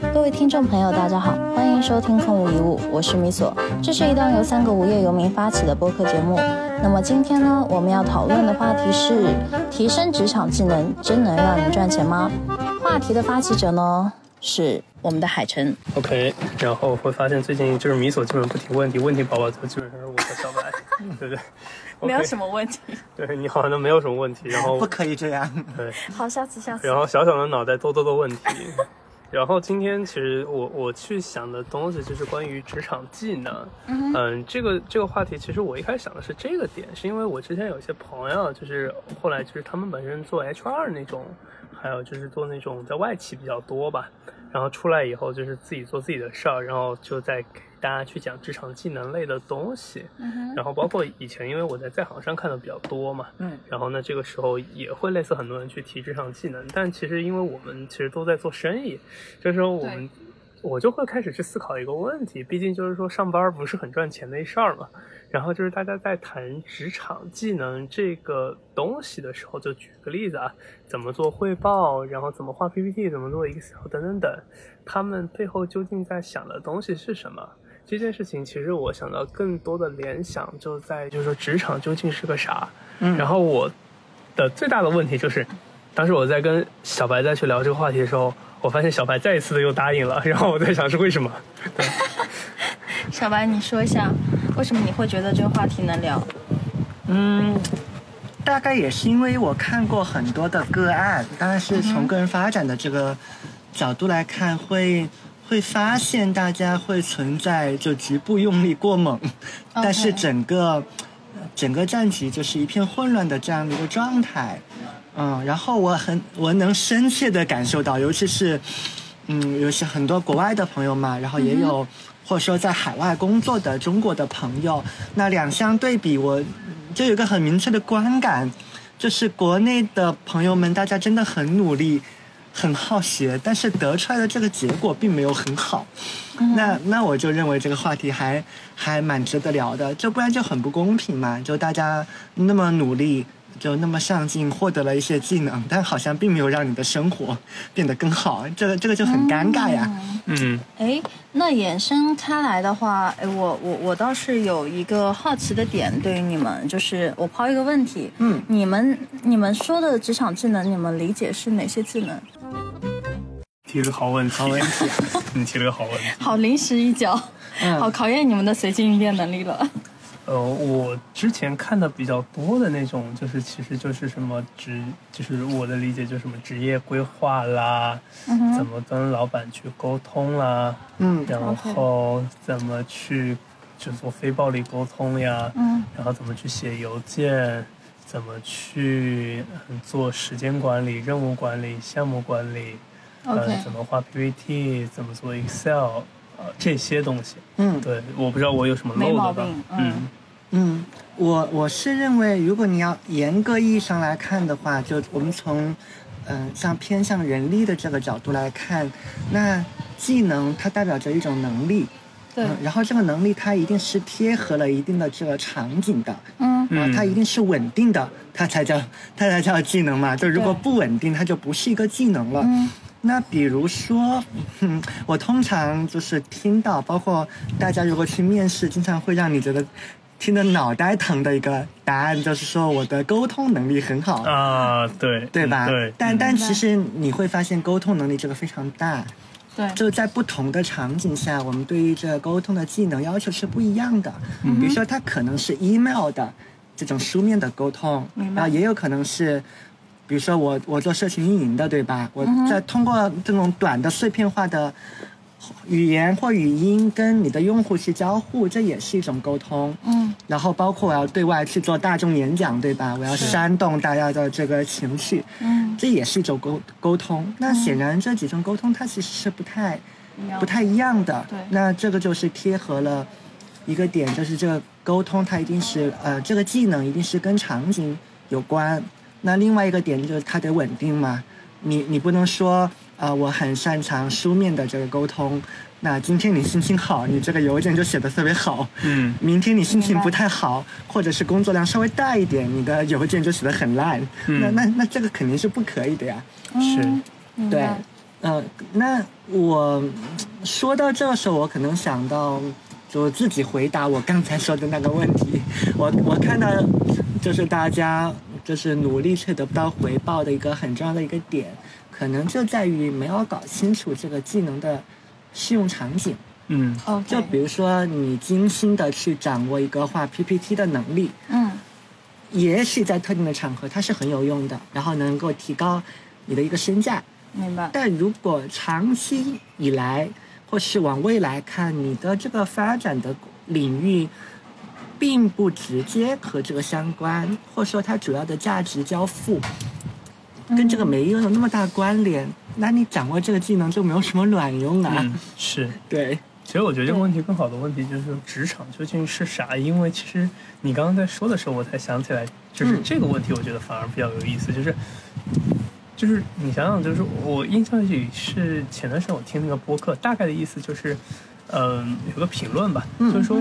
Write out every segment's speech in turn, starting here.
各位听众朋友，大家好，欢迎收听空无一物，我是米索。这是一档由三个无业游民发起的播客节目。那么今天呢，我们要讨论的话题是：提升职场技能真能让你赚钱吗？话题的发起者呢是我们的海晨。OK，然后会发现最近就是米索基本不提问题，问题宝宝就基本上是我和小白，对不对？没有什么问题。对你好像都没有什么问题，然后不可以这样。对，好，下次下次。然后小小的脑袋多多的问题。然后今天其实我我去想的东西就是关于职场技能，嗯这个这个话题其实我一开始想的是这个点，是因为我之前有一些朋友，就是后来就是他们本身做 HR 那种，还有就是做那种在外企比较多吧，然后出来以后就是自己做自己的事儿，然后就在给大家去讲职场技能类的东西，然后包括以前因为我在在行上看的比较多嘛，嗯，然后呢，这个时候也会类似很多人去提职场技能，但其实因为我们其实都在做生意，这时候我们我就会开始去思考一个问题，毕竟就是说上班不是很赚钱的一事儿嘛。然后就是大家在谈职场技能这个东西的时候，就举个例子啊，怎么做汇报，然后怎么画 PPT，怎么做 Excel 等等等，他们背后究竟在想的东西是什么？这件事情其实我想到更多的联想就在就是说职场究竟是个啥？嗯然后我的最大的问题就是，当时我在跟小白再去聊这个话题的时候，我发现小白再一次的又答应了，然后我在想是为什么？对，小白，你说一下，为什么你会觉得这个话题能聊？嗯，大概也是因为我看过很多的个案，当然是从个人发展的这个角度来看，会会发现大家会存在就局部用力过猛，但是整个整个战局就是一片混乱的这样的一个状态。嗯，然后我很我能深切的感受到，尤其是嗯，有些很多国外的朋友嘛，然后也有、或者说在海外工作的中国的朋友，那两相对比，我就有一个很明确的观感，就是国内的朋友们，大家真的很努力。很好学，但是得出来的这个结果并没有很好，那那我就认为这个话题还还蛮值得聊的，这不然就很不公平嘛，就大家那么努力，就那么上进，获得了一些技能，但好像并没有让你的生活变得更好，这个这个就很尴尬呀。嗯哎，那衍生开来的话，哎，我我我倒是有一个好奇的点，对于你们，就是我抛一个问题，嗯你们你们说的职场技能，你们理解是哪些技能？提了个好问题，好问题，你提了个好问题。好临时一脚，嗯。好考验你们的随机应变能力了。呃，我之前看的比较多的那种，就是其实就是什么职，就是我的理解就是什么职业规划啦，怎么跟老板去沟通啦，嗯然后怎么去就做非暴力沟通呀，嗯。然后怎么去写邮件，怎么去嗯做时间管理、任务管理、项目管理呃，怎么画 PPT，怎么做 Excel，呃，这些东西。嗯对，我不知道我有什么漏的吧？嗯嗯嗯，我我是认为，如果你要严格意义上来看的话，就我们从嗯、像偏向人力的这个角度来看，那技能它代表着一种能力，对嗯然后这个能力它一定是贴合了一定的这个场景的，嗯啊，嗯它一定是稳定的，它才叫它才叫技能嘛。就如果不稳定，它就不是一个技能了。嗯那比如说，嗯，我通常就是听到，包括大家如果去面试，经常会让你觉得听得脑袋疼的一个答案，就是说我的沟通能力很好，啊，对对吧？嗯对，但但其实你会发现，沟通能力这个非常大，对，就在不同的场景下，我们对于这个沟通的技能要求是不一样的。嗯比如说，它可能是 email 的这种书面的沟通，明白。然后也有可能是，比如说我我做社群运营的，对吧？我嗯在通过这种短的碎片化的语言或语音跟你的用户去交互，这也是一种沟通。嗯然后包括我要对外去做大众演讲，对吧？我要煽动大家的这个情绪，嗯，这也是一种沟沟通。那显然这几种沟通它其实是不太不太一样的。对那这个就是贴合了一个点，就是这个沟通它一定是呃这个技能一定是跟场景有关。那另外一个点就是它得稳定嘛，你你不能说呃我很擅长书面的这个沟通，那今天你心情好，你这个邮件就写的特别好，嗯。明天你心情不太好，或者是工作量稍微大一点，你的邮件就写的很烂，嗯。那那那这个肯定是不可以的呀。是。对。嗯呃，那我说到这时候，我可能想到，就自己回答我刚才说的那个问题。我我看到，就是大家就是努力却得不到回报的一个很重要的一个点，可能就在于没有搞清楚这个技能的适用场景。嗯，OK，就比如说你精心的去掌握一个画 PPT 的能力，嗯也许在特定的场合它是很有用的，然后能够提高你的一个身价。明白，但如果长期以来，或是往未来看，你的这个发展的领域，并不直接和这个相关，或者说它主要的价值交付，跟这个没有那么大关联，那你掌握这个技能就没有什么卵用啊。嗯，是。对，其实我觉得这个问题更好的问题就是职场究竟是啥？因为其实你刚刚在说的时候，我才想起来，就是嗯这个问题，我觉得反而比较有意思，就是。就是你想想，就是我印象里是前段时间我听那个播客，大概的意思就是，嗯、有个评论吧，嗯就是说，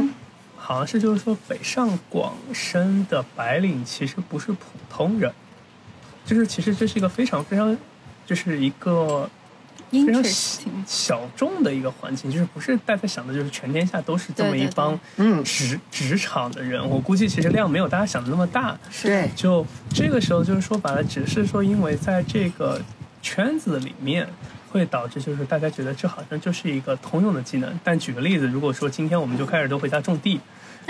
好像是就是说北上广深的白领其实不是普通人，就是其实这是一个非常非常，就是一个非常小众的一个环境，就是不是大家想的，就是全天下都是这么一帮嗯职职场的人。我估计其实量没有大家想的那么大。对，就这个时候，就是说白了，只是说因为在这个圈子里面。会导致就是大家觉得这好像就是一个通用的技能，但举个例子，如果说今天我们就开始都回家种地，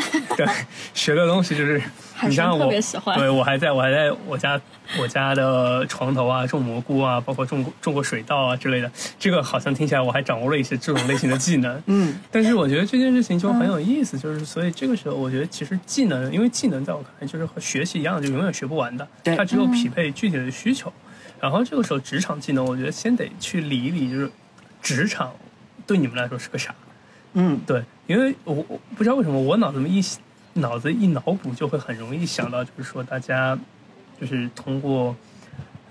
对，学的东西就是，你像我，特别喜欢对我还在我还在我家我家的床头啊种蘑菇啊，包括种过种过水稻啊之类的，这个好像听起来我还掌握了一些这种类型的技能，嗯。但是我觉得这件事情就很有意思，就是所以这个时候我觉得其实技能，因为技能在我看来就是和学习一样，就永远学不完的，对。它只有匹配具体的需求。然后这个时候职场技能，我觉得先得去理一理，就是职场对你们来说是个啥？嗯。对，因为我我不知道为什么我脑子里面一脑子一脑补就会很容易想到，就是说大家就是通过，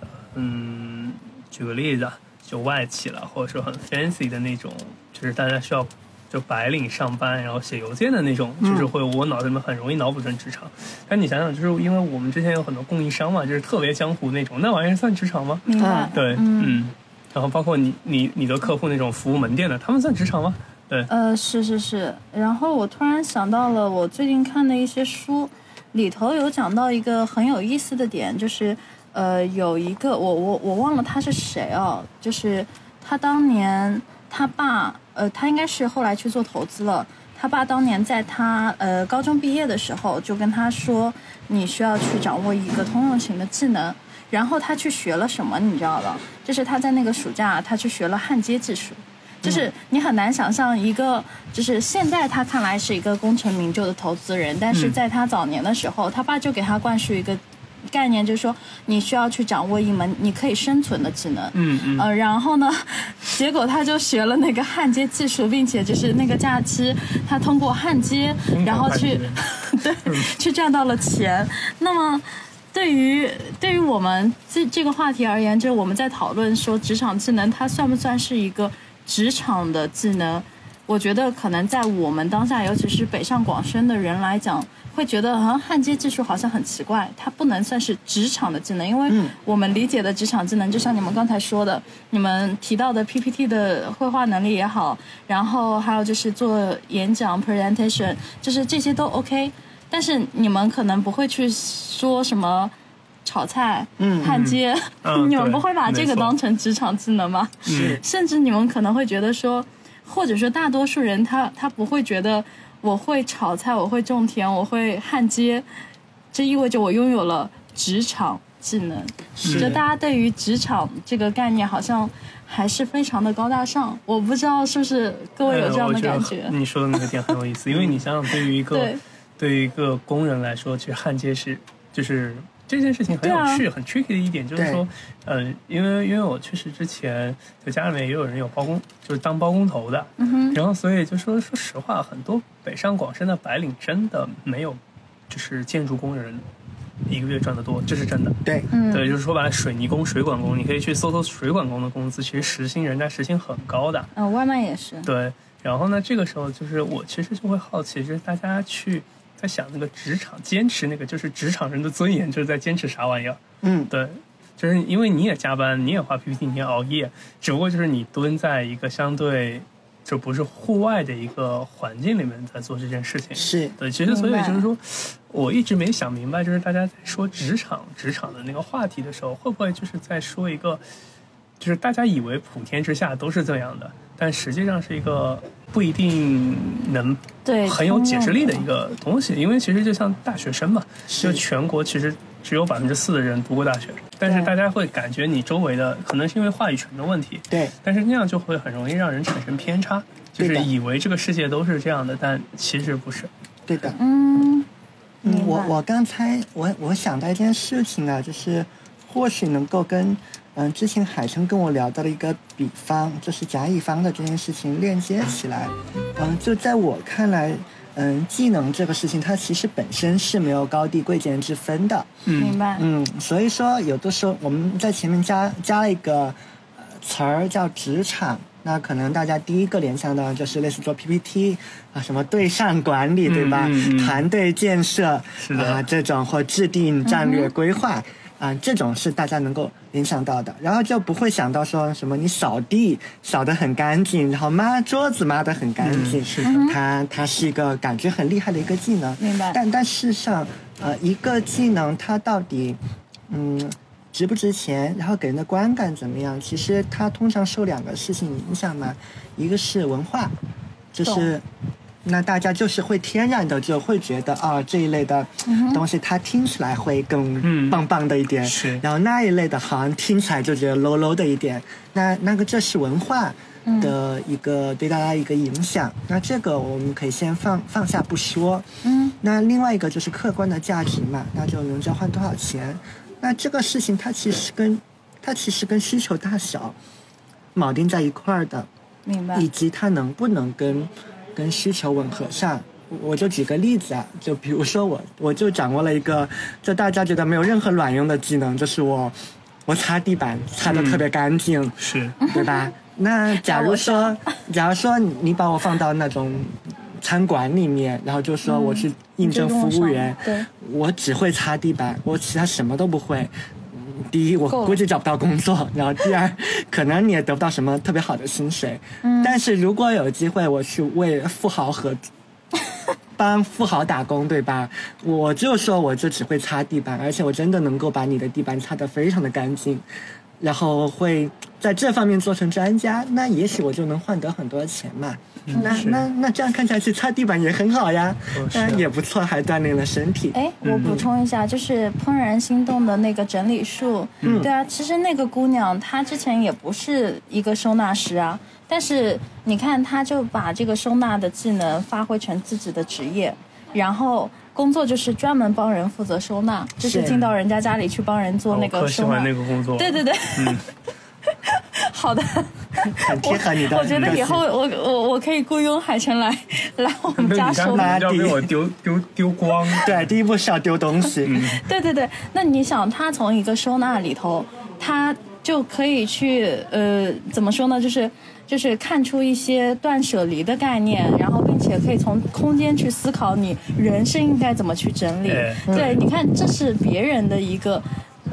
呃嗯，举个例子啊，就外企了，或者说很 fancy 的那种，就是大家需要就白领上班，然后写邮件的那种，就是会我脑子里面很容易脑补成职场。但你想想，就是因为我们之前有很多供应商嘛，就是特别江湖那种，那玩意儿算职场吗？明白啊，对，嗯嗯。然后包括你你你的客户那种服务门店的，他们算职场吗？对，呃，是是是。然后我突然想到了我最近看的一些书，里头有讲到一个很有意思的点，就是呃，有一个我我我忘了他是谁哦，就是他当年他爸呃，他应该是后来去做投资了。他爸当年在他呃高中毕业的时候就跟他说，你需要去掌握一个通用型的技能。然后他去学了什么，你知道吧？就是他在那个暑假，他去学了焊接技术。就是你很难想象一个，就是现在他看来是一个功成名就的投资人，但是在他早年的时候，他爸就给他灌输一个概念，就是说你需要去掌握一门你可以生存的技能。嗯嗯。呃，然后呢，结果他就学了那个焊接技术，并且就是那个假期，他通过焊接，然后去 对 去赚到了钱。那么。对于对于我们这这个话题而言，就是我们在讨论说职场技能，它算不算是一个职场的技能？我觉得可能在我们当下，尤其是北上广深的人来讲，会觉得好像焊接技术好像很奇怪，它不能算是职场的技能，因为我们理解的职场技能，就像你们刚才说的，你们提到的 PPT 的绘画能力也好，然后还有就是做演讲 presentation，就是这些都 OK。但是你们可能不会去说什么炒菜、嗯焊接，嗯。你们不会把这个当成职场技能吗？是。甚至你们可能会觉得说，或者说大多数人他他不会觉得我会炒菜，我会种田，我会焊接，这意味着我拥有了职场技能。是。就大家对于职场这个概念好像还是非常的高大上，我不知道是不是各位有这样的感觉？你说的那个点很有意思，因为你想想，对于一个 对。对于一个工人来说，其实焊接是就是这件事情很有趣、很 tricky 的一点，就是说，嗯、因为因为我确实之前就家里面也有人有包工，就是当包工头的，嗯，然后所以就说说实话，很多北上广深的白领真的没有就是建筑工人一个月赚得多，这是真的。对，嗯，对，就是说白了，水泥工、水管工，你可以去搜搜水管工的工资，其实时薪人家时薪很高的。嗯、外卖也是，对，然后呢，这个时候就是我其实就会好奇，就是大家去在想那个职场坚持那个就是职场人的尊严，就是在坚持啥玩意儿？嗯对，就是因为你也加班，你也画 PPT，你也熬夜，只不过就是你蹲在一个相对就不是户外的一个环境里面在做这件事情。是对，其实所以就是说，我一直没想明白，就是大家在说职场职场的那个话题的时候，会不会就是在说一个，就是大家以为普天之下都是这样的，但实际上是一个不一定能对很有解释力的一个东西，因为其实就像大学生嘛，就全国其实只有百分之四的人读过大学，但是大家会感觉你周围的可能是因为话语权的问题，对，但是那样就会很容易让人产生偏差，就是以为这个世界都是这样的，但其实不是。对的。嗯，嗯，我我刚才我我想到一件事情呢，就是或许能够跟嗯之前海生跟我聊到了一个比方，就是甲乙方的这件事情链接起来。嗯，就在我看来，嗯，技能这个事情它其实本身是没有高低贵贱之分的。嗯明白。嗯，所以说有的时候我们在前面加加了一个呃词儿叫职场，那可能大家第一个联想到就是类似做 PPT 啊，什么对上管理，对吧？嗯嗯团队建设啊，这种或制定战略规划。啊，这种是大家能够联想到的，然后就不会想到说什么你扫地扫得很干净，然后抹桌子抹得很干净，嗯是的它它是一个感觉很厉害的一个技能。明白但但事实上，呃，一个技能它到底，嗯，值不值钱，然后给人的观感怎么样？其实它通常受两个事情影响嘛，一个是文化，就是。那大家就是会天然的就会觉得啊这一类的东西它听起来会更嗯棒棒的一点，是。然后那一类的好像听起来就觉得 low low 的一点，那那个这是文化的一个、对大家一个影响，那这个我们可以先放放下不说，嗯，那另外一个就是客观的价值嘛，那就能交换多少钱，那这个事情它其实跟它其实跟需求大小铆定在一块儿的，明白。以。及它能不能跟跟需求吻合上。我就举个例子啊，就比如说我，我就掌握了一个，就大家觉得没有任何卵用的技能，就是我，我擦地板擦得特别干净，是，对吧？那 假如说，假如说你你把我放到那种餐馆里面，然后就说我去应征服务员，嗯对，我只会擦地板，我其他什么都不会。嗯第一，我估计找不到工作；然后第二，可能你也得不到什么特别好的薪水。嗯但是如果有机会，我去为富豪和，帮富豪打工，对吧？我就说我就只会擦地板，而且我真的能够把你的地板擦得非常的干净，然后会在这方面做成专家，那也许我就能换得很多钱嘛。那那那这样看起来去擦地板也很好呀，哦啊。嗯，也不错，还锻炼了身体。哎，我补充一下，就是怦然心动的那个整理术，嗯。对啊，其实那个姑娘她之前也不是一个收纳师啊，但是你看，她就把这个收纳的技能发挥成自己的职业，然后工作就是专门帮人负责收纳，就是是进到人家家里去帮人做那我可喜欢个收纳。那个工作。对对对，嗯 好的，很贴合你的我觉得以后我我我可以雇佣海晨来来我们家收纳你家可能。要被我丢丢丢光。对，第一步是要丢东西。嗯 对对对，那你想，他从一个收纳里头，他就可以去呃，怎么说呢？就是就是看出一些断舍离的概念，然后并且可以从空间去思考你人生应该怎么去整理。哎对，你看，这是别人的一个。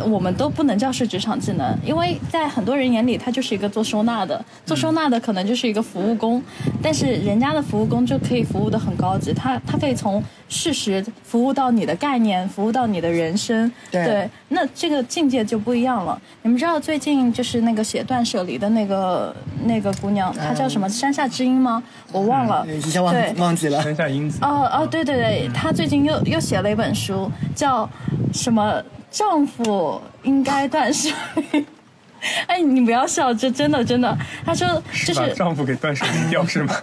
我们都不能叫是职场技能，因为在很多人眼里，他就是一个做收纳的，做收纳的可能就是一个服务工，但是人家的服务工就可以服务的很高级，他他可以从事实服务到你的概念，服务到你的人生，对那这个境界就不一样了。你们知道最近就是那个写断舍离的那个那个姑娘，她叫什么？山下知音吗？我忘了。一下忘对忘记了。山下英子。哦哦，对对对，她最近又又写了一本书，叫什么？丈夫应该断舍离。哎，你不要笑，这真的真的。他说就是把丈夫给断舍离掉是吗？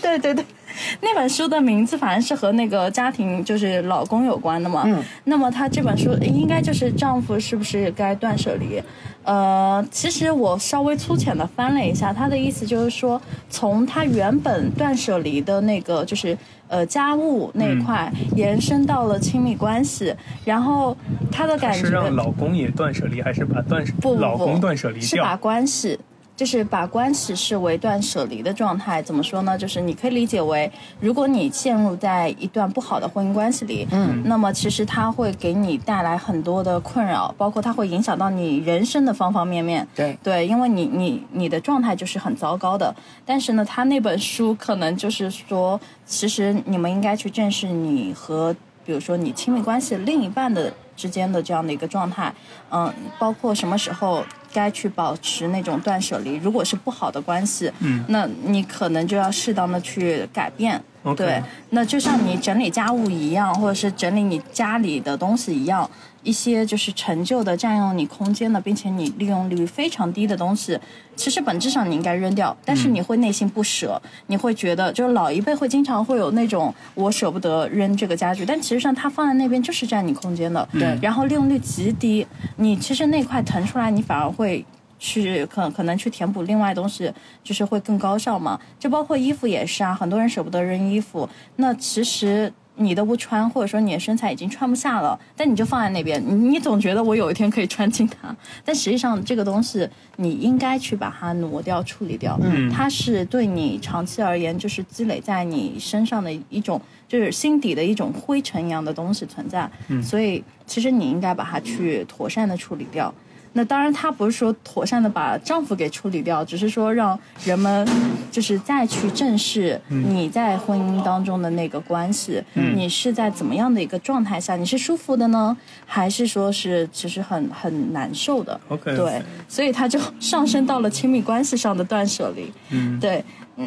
对 对对，那本书的名字反正是和那个家庭就是老公有关的嘛。嗯。那么他这本书应该就是丈夫是不是该断舍离？呃，其实我稍微粗浅的翻了一下，他的意思就是说，从他原本断舍离的那个就是呃家务那一块，延伸到了亲密关系，然后他的感觉是让老公也断舍离，还是把断不老公断舍离是把？关系就是把关系视为断舍离的状态，怎么说呢？就是你可以理解为，如果你陷入在一段不好的婚姻关系里，嗯，那么其实它会给你带来很多的困扰，包括它会影响到你人生的方方面面。对对，因为你你你的状态就是很糟糕的。但是呢，他那本书可能就是说，其实你们应该去正视你和比如说你亲密关系另一半的之间的这样的一个状态，嗯，包括什么时候。该去保持那种断舍离。如果是不好的关系，嗯，那你可能就要适当的去改变。对，那就像你整理家务一样，或者是整理你家里的东西一样，一些就是陈旧的、占用你空间的，并且你利用率非常低的东西，其实本质上你应该扔掉，但是你会内心不舍，你会觉得就是老一辈会经常会有那种我舍不得扔这个家具，但其实上它放在那边就是占你空间的，对然后利用率极低，你其实那块腾出来，你反而会。去可可能去填补另外东西，就是会更高效嘛。就包括衣服也是啊，很多人舍不得扔衣服，那其实你都不穿，或者说你的身材已经穿不下了，但你就放在那边，你你总觉得我有一天可以穿进它，但实际上这个东西你应该去把它挪掉、处理掉，嗯它是对你长期而言就是积累在你身上的一种。就是心底的一种灰尘一样的东西存在，嗯所以其实你应该把它去妥善的处理掉。那当然，他不是说妥善的把丈夫给处理掉，只是说让人们就是再去正视你在婚姻当中的那个关系，你是在怎么样的一个状态下，你是舒服的呢，还是说是其实很很难受的？OK 对，所以他就上升到了亲密关系上的断舍离。嗯。对，嗯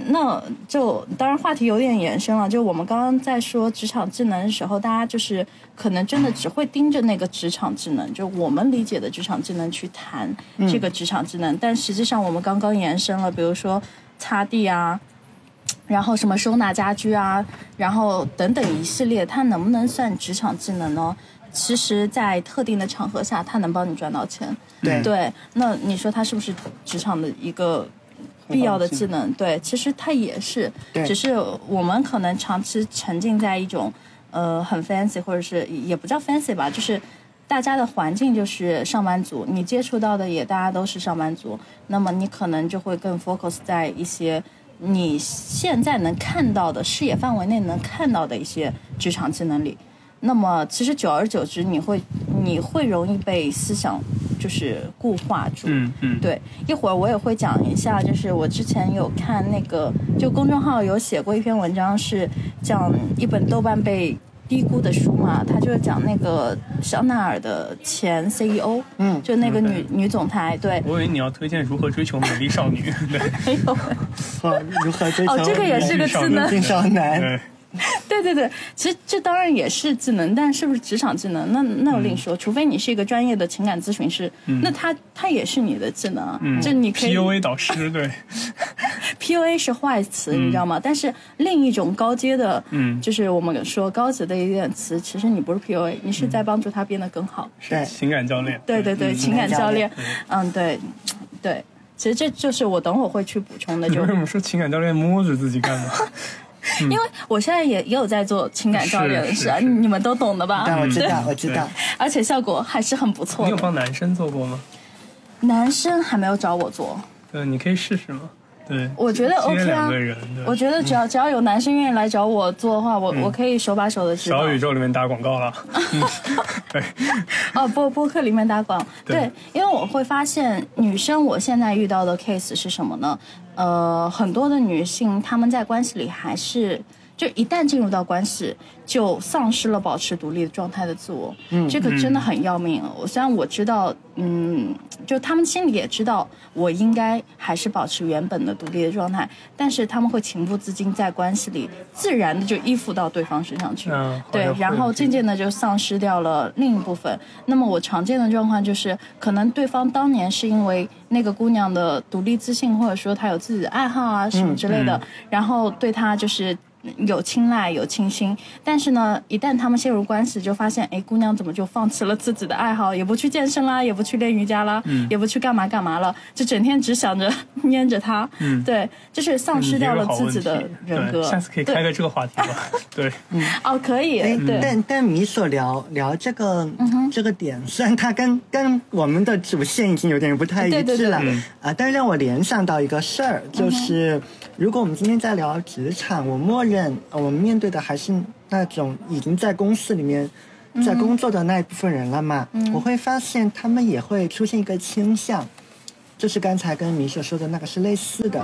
那就当然话题有点延伸了。就我们刚刚在说职场技能的时候，大家就是可能真的只会盯着那个职场技能，就我们理解的职场技能去谈这个职场技能，但实际上我们刚刚延伸了，比如说擦地啊。然后什么收纳家居啊，然后等等一系列，它能不能算职场技能呢？其实，在特定的场合下，它能帮你赚到钱。对对，那你说它是不是职场的一个必要的技能？对，其实它也是，对只是我们可能长期沉浸在一种呃很 fancy，或者是也不叫 fancy 吧，就是大家的环境就是上班族，你接触到的也大家都是上班族，那么你可能就会更 focus 在一些你现在能看到的视野范围内能看到的一些职场技能里。那么其实久而久之，你会你会容易被思想就是固化住。嗯嗯，对，一会儿我也会讲一下，就是我之前有看那个，就公众号有写过一篇文章，是讲一本豆瓣被低估的书嘛，他就是讲那个香奈儿的前 CEO，嗯就那个女嗯女总裁，对，我以为你要推荐如何追求美丽少女，对 没有，啊如何追求哦，这个也是个智能，青少男，对，对对对，其实这当然也是技能，但是不是职场技能？那那我另说，除非你是一个专业的情感咨询师，那他他也是你的技能就你可以 PUA 导师，对，PUA 是坏词，你知道吗？但是另一种高阶的，嗯。就是我们说高级的一点词，其实你不是 PUA，你是在帮助他变得更好。对。情感教练，对对对，情感教练。嗯，嗯，对。对，其实这就是我等会儿会去补充的，就你为什么说情感教练摸着自己干嘛？因为我现在也也有在做情感教练的事啊，你们都懂的吧？但我知道，我知道，而且效果还是很不错你有。帮男生做过吗？男生还没有找我做，嗯，你可以试试嘛。对，我觉得 OK 啊我觉得只要只要有男生愿意来找我做的话，我嗯我可以手把手的指导。小宇宙里面打广告了。嗯，对，哦，播播客里面打广，对对，因为我会发现女生我现在遇到的 case 是什么呢？呃，很多的女性她们在关系里还是。就一旦进入到关系，就丧失了保持独立的状态的自我，嗯，这个真的很要命。我虽然我知道，嗯，就他们心里也知道，我应该还是保持原本的独立的状态，但是他们会情不自禁在关系里自然的就依附到对方身上去，嗯对然后渐渐的就丧失掉了另一部分。那么我常见的状况就是，可能对方当年是因为那个姑娘的独立自信，或者说她有自己的爱好啊什么之类的，然后对她就是有青睐有倾心，但是呢，一旦他们陷入关系，就发现哎，姑娘怎么就放弃了自己的爱好，也不去健身啦，也不去练瑜伽啦，嗯。也不去干嘛干嘛了，就整天只想着 粘着他，嗯。对，就是丧失掉了自己的人格。下次可以开个这个话题吧。对，嗯。哦，可以，哎，对，但但米所聊聊这个、嗯这个点，虽然它跟跟我们的主线已经有点不太一致了，啊，但让我联想到一个事儿，就是、如果我们今天在聊职场，我默认呃我们面对的还是那种已经在公司里面。在工作的那一部分人了嘛，我会发现他们也会出现一个倾向，就是刚才跟米所说的那个是类似的，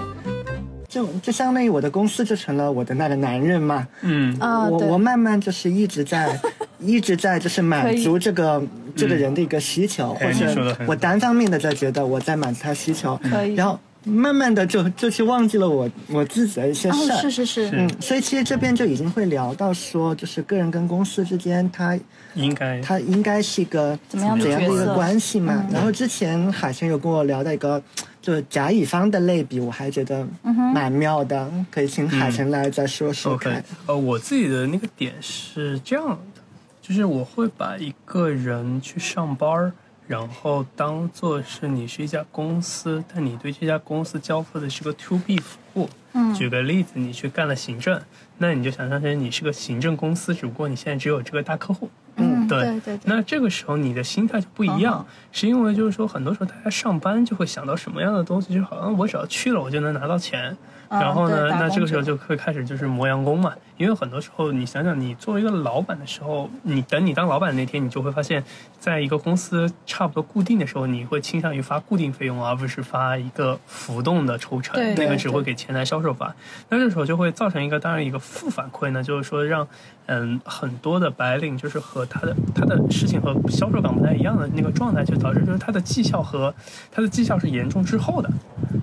就就相当于我的公司就成了我的那个男人嘛，嗯。啊，我我慢慢就是一直在，一直在就是满足这个这个人的一个需求，哎或者我单方面的在觉得我在满足他需求，可以。然后慢慢的就就去忘记了我我自己的一些哦，事儿。是是是，嗯，所以其实这边就已经会聊到说，就是个人跟公司之间，他应该他应该是一个怎么样的怎样的一个关系嘛？嗯然后之前海生有跟我聊到一个，就是甲乙方的类比，我还觉得嗯蛮妙的，可以请海生来再说说看。OK，呃，我自己的那个点是这样的，就是我会把一个人去上班儿，然后当做是你是一家公司，但你对这家公司交付的是个 to B 服务。嗯举个例子，你去干了行政，那你就想象成你是个行政公司，只不过你现在只有这个大客户。嗯，对对对对，那这个时候你的心态就不一样，是因为就是说，很多时候大家上班就会想到什么样的东西，就是好像我只要去了，我就能拿到钱。啊然后呢，那这个时候就会开始就是磨洋工嘛，因为很多时候你想想，你作为一个老板的时候，你等你当老板那天，你就会发现，在一个公司差不多固定的时候，你会倾向于发固定费用，而不是发一个浮动的抽成，那个只会给前台销售发。那这时候就会造成一个当然一个负反馈呢，就是说让嗯很多的白领就是和他的他的事情和销售岗不太一样的那个状态，就导致就是他的绩效和他的绩效是严重滞后的。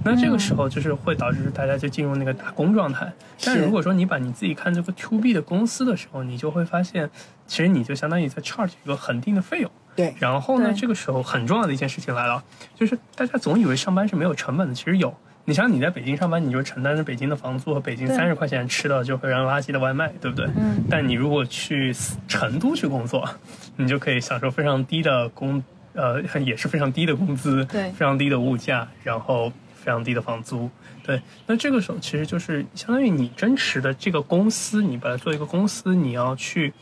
那这个时候就是会导致大家就进入那个打工状态。但是如果说你把你自己看这个 to B 的公司的时候，你就会发现，其实你就相当于在 charge 一个恒定的费用。对，然后呢，这个时候很重要的一件事情来了，就是大家总以为上班是没有成本的，其实有。你想你在北京上班，你就承担着北京的房租和北京三十块钱吃的就非常垃圾的外卖，对不对？嗯。但你如果去成都去工作，你就可以享受非常低的工，呃，也是非常低的工资，对非常低的物价，然后非常低的房租。对，那这个时候其实就是相当于你真实的这个公司，你把它做一个公司，你要去，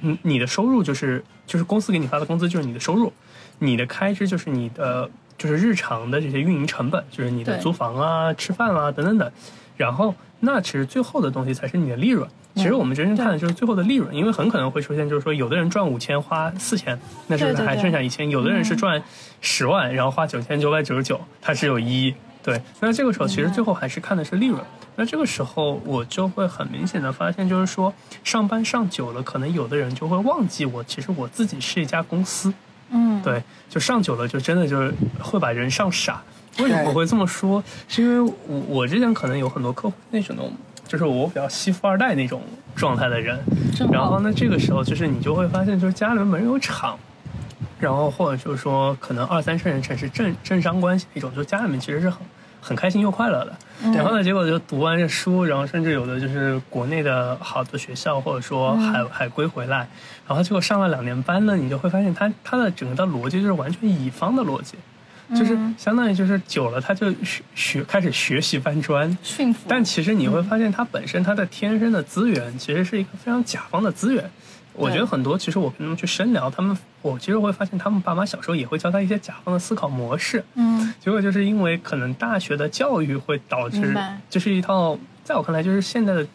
嗯，你的收入就是就是公司给你发的工资就是你的收入，你的开支就是你的就是日常的这些运营成本，就是你的租房啊、吃饭啊、等等等。然后那其实最后的东西才是你的利润。其实我们真正看的就是最后的利润，因为很可能会出现，就是说有的人赚五千花四千，那是还剩下一千？有的人是赚十万，然后花九千九百九十九，他只有一。对，那这个时候其实最后还是看的是利润。那这个时候我就会很明显的发现，就是说上班上久了，可能有的人就会忘记我其实我自己是一家公司。嗯，对，就上久了，就真的就是会把人上傻。为什么我会这么说？是因为我我之前可能有很多客户那种，就是我比较吸富二代那种状态的人，然后呢，这个时候就是你就会发现，就是家里面没有厂，然后或者就是说可能二三线人城市政政商关系那种，就家里面其实是很很开心又快乐的。然后呢，结果就读完这书，然后甚至有的就是国内的好的学校，或者说海、海归回来，然后结果上了两年班呢，你就会发现他他的整个的逻辑就是完全乙方的逻辑。就是相当于就是久了，他就学学开始学习搬砖，驯服，但其实你会发现，他本身他的天生的资源其实是一个非常甲方的资源。我觉得很多，其实我跟他们去深聊，他们我其实会发现，他们爸妈小时候也会教他一些甲方的思考模式。嗯，结果就是因为可能大学的教育会导致就是一套在我看来就是现在的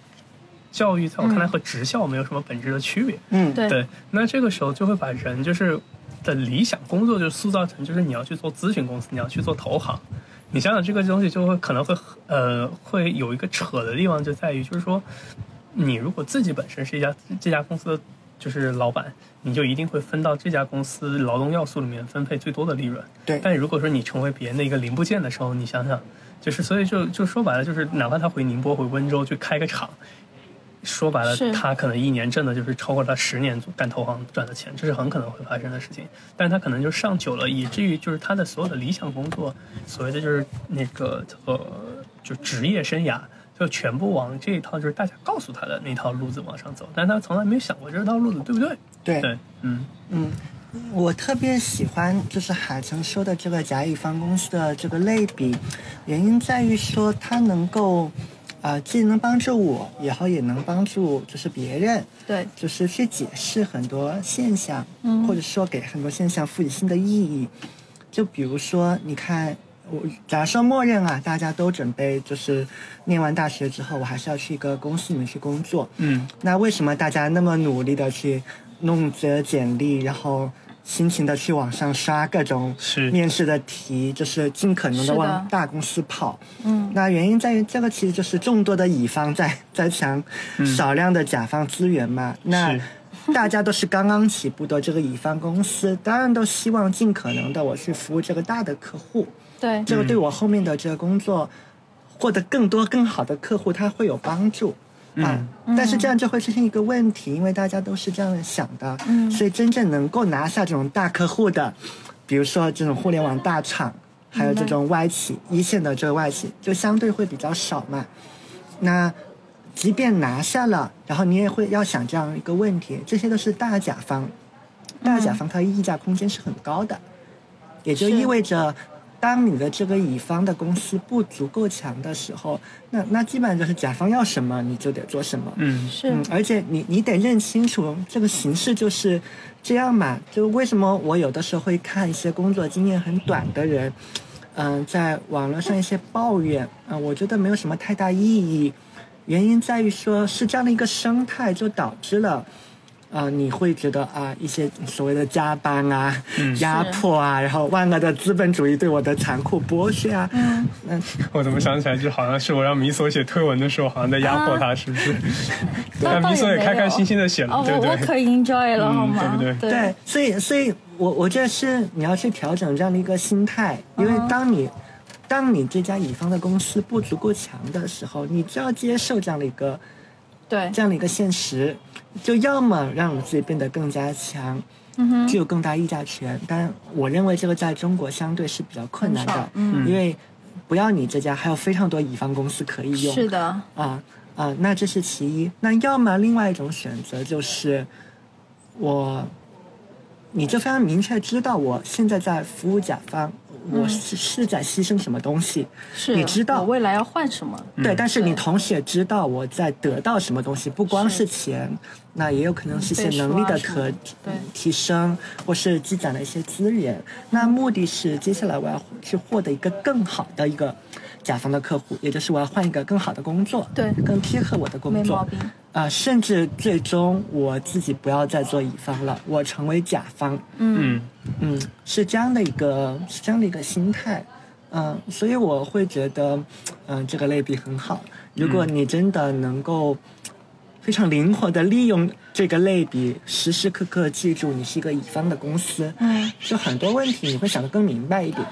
教育，在我看来嗯和职校没有什么本质的区别。嗯，对对，那这个时候就会把人就是的理想工作就塑造成，就是你要去做咨询公司，你要去做投行。你想想这个东西就会可能会呃会有一个扯的地方，就在于就是说，你如果自己本身是一家这家公司的就是老板，你就一定会分到这家公司劳动要素里面分配最多的利润。对但如果说你成为别人的一个零部件的时候，你想想，就是所以就就说白了，就是哪怕他回宁波、回温州去开个厂，说白了，他可能一年挣的就是超过他十年干投行赚的钱，这是很可能会发生的事情。但是他可能就上久了，以至于就是他的所有的理想工作，所谓的就是那个呃，就职业生涯，就全部往这一套就是大家告诉他的那套路子往上走，但他从来没有想过这套路子对不对？对。对，嗯。嗯，我特别喜欢就是海城说的这个甲乙方公司的这个类比，原因在于说它能够，啊、既能帮助我，以后也能帮助就是别人，对，就是去解释很多现象，嗯或者说给很多现象赋予新的意义。就比如说，你看，我假设默认啊，大家都准备就是念完大学之后，我还是要去一个公司里面去工作，嗯那为什么大家那么努力的去弄着简历，然后辛勤的去网上刷各种面试的题，就是尽可能的往大公司跑？嗯，那原因在于这个其实就是众多的乙方在 在抢少量的甲方资源嘛。那是大家都是刚刚起步的这个乙方公司，当然都希望尽可能的我去服务这个大的客户。对，这个对我后面的这个工作获得更多更好的客户，它会有帮助。啊，但是这样就会出现一个问题，因为大家都是这样想的，嗯。所以真正能够拿下这种大客户的，比如说这种互联网大厂，还有这种外企一线的这个外企，就相对会比较少嘛。那即便拿下了，然后你也会要想这样一个问题，这些都是大甲方，大甲方它溢价空间是很高的，也就意味着，当你的这个乙方的公司不足够强的时候，那那基本上就是甲方要什么你就得做什么。嗯是嗯，而且你你得认清楚这个形势就是这样嘛。就为什么我有的时候会看一些工作经验很短的人，嗯、在网络上一些抱怨，啊、我觉得没有什么太大意义。原因在于说是这样的一个生态，就导致了。啊、你会觉得啊，一些所谓的加班啊、压迫啊，然后万恶的资本主义对我的残酷剥削啊，嗯，那我怎么想起来，就好像是我让米索写推文的时候，好像在压迫他，是不是？但米索也开开心心的写了，哦，对不对？我我可 enjoy 了，嗯好吗？对不对？对，所以所以我我觉得是你要去调整这样的一个心态，因为当你、当你这家乙方的公司不足够强的时候，你就要接受这样的一个对，这样的一个现实，就要么让你自己变得更加强，具有更大议价权。但我认为这个在中国相对是比较困难的，嗯因为不要你这家，还有非常多乙方公司可以用。是的，啊啊，那这是其一。那要么另外一种选择就是，我，你就非常明确知道我现在在服务甲方，我是是在牺牲什么东西，是你知道我未来要换什么？对，但是你同时也知道我在得到什么东西，不光是钱，那也有可能是一些能力的可提升，或是积攒的一些资源。那目的是接下来我要去获得一个更好的一个甲方的客户，也就是我要换一个更好的工作，对更贴合我的工作。没毛病。啊、甚至最终我自己不要再做乙方了，我成为甲方。嗯嗯，是这样的一个是这样的一个心态，嗯、所以我会觉得，嗯、这个类比很好。如果你真的能够非常灵活的利用这个类比，时时刻刻记住你是一个乙方的公司，嗯，就很多问题你会想得更明白一点。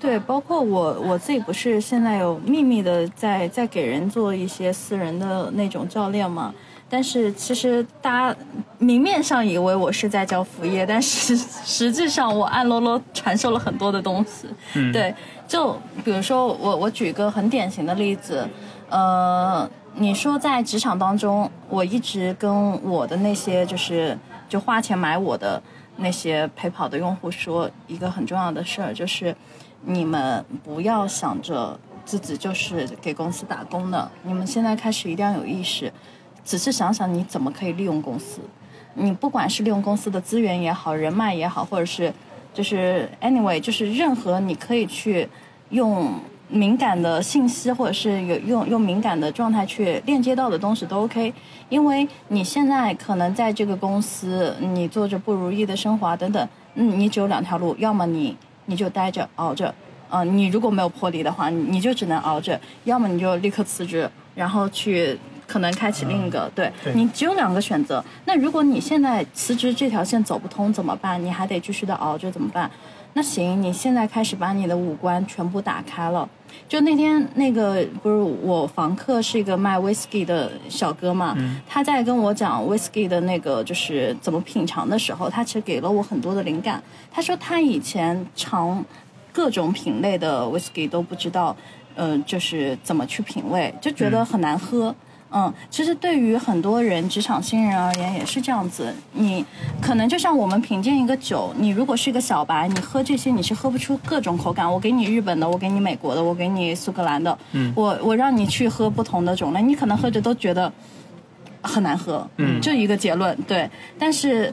对，包括我我自己不是现在有秘密的在在给人做一些私人的那种教练嘛，但是其实大家明面上以为我是在教副业，但是实际上我暗啰啰传授了很多的东西。嗯，对，就比如说我我举个很典型的例子，呃，你说在职场当中，我一直跟我的那些就是就花钱买我的那些陪跑的用户说一个很重要的事儿，就是你们不要想着自己就是给公司打工的，你们现在开始一定要有意识，仔细想想你怎么可以利用公司。你不管是利用公司的资源也好，人脉也好，或者是就是 anyway，就是任何你可以去用敏感的信息，或者是有用用敏感的状态去链接到的东西都 OK。因为你现在可能在这个公司，你做着不如意的生活等等，嗯，你只有两条路，要么你你就待着熬着，呃，你如果没有魄力的话，你你就只能熬着；要么你就立刻辞职，然后去可能开启另一个。对对你只有两个选择。那如果你现在辞职这条线走不通怎么办？你还得继续的熬着怎么办？那行，你现在开始把你的五官全部打开了。就那天那个不是我房客是一个卖 whisky 的小哥嘛，他在跟我讲 whisky 的那个就是怎么品尝的时候，他其实给了我很多的灵感。他说他以前尝各种品类的 whisky 都不知道，呃，就是怎么去品味，就觉得很难喝。嗯，其实对于很多人职场新人而言也是这样子。你可能就像我们品鉴一个酒，你如果是一个小白，你喝这些你是喝不出各种口感。我给你日本的，我给你美国的，我给你苏格兰的，嗯我我让你去喝不同的种类，你可能喝着都觉得很难喝。嗯就一个结论。对，但是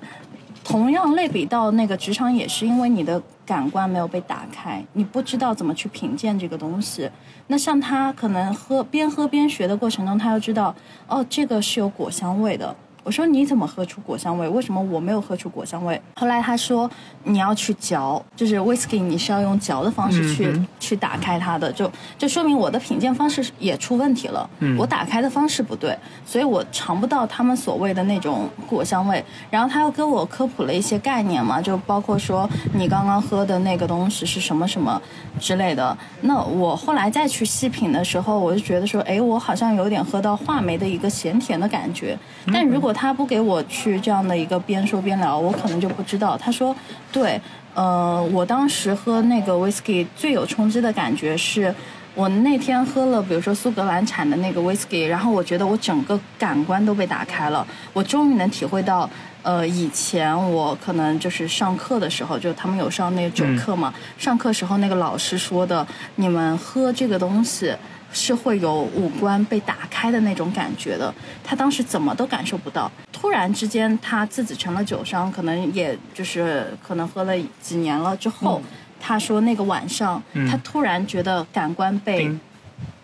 同样类比到那个职场，也是因为你的感官没有被打开，你不知道怎么去品鉴这个东西。那像他可能喝边喝边学的过程中，他要知道哦，这个是有果香味的。我说你怎么喝出果香味？为什么我没有喝出果香味？后来他说你要去嚼，就是 whisky 你是要用嚼的方式去、嗯去打开它的，就就说明我的品鉴方式也出问题了。嗯我打开的方式不对，所以我尝不到他们所谓的那种果香味。然后他又跟我科普了一些概念嘛，就包括说你刚刚喝的那个东西是什么什么之类的。那我后来再去细品的时候，我就觉得说，哎，我好像有点喝到话梅的一个咸甜的感觉。但如果他不给我去这样的一个边说边聊，我可能就不知道。他说，对，呃，我当时喝那个 whisky 最有冲击的感觉是。我那天喝了，比如说苏格兰产的那个 whisky，然后我觉得我整个感官都被打开了，我终于能体会到，呃，以前我可能就是上课的时候，就他们有上那个酒课嘛，上课时候那个老师说的，你们喝这个东西是会有五官被打开的那种感觉的，他当时怎么都感受不到，突然之间他自己成了酒商，可能也就是可能喝了几年了之后。他说那个晚上，嗯他突然觉得感官被，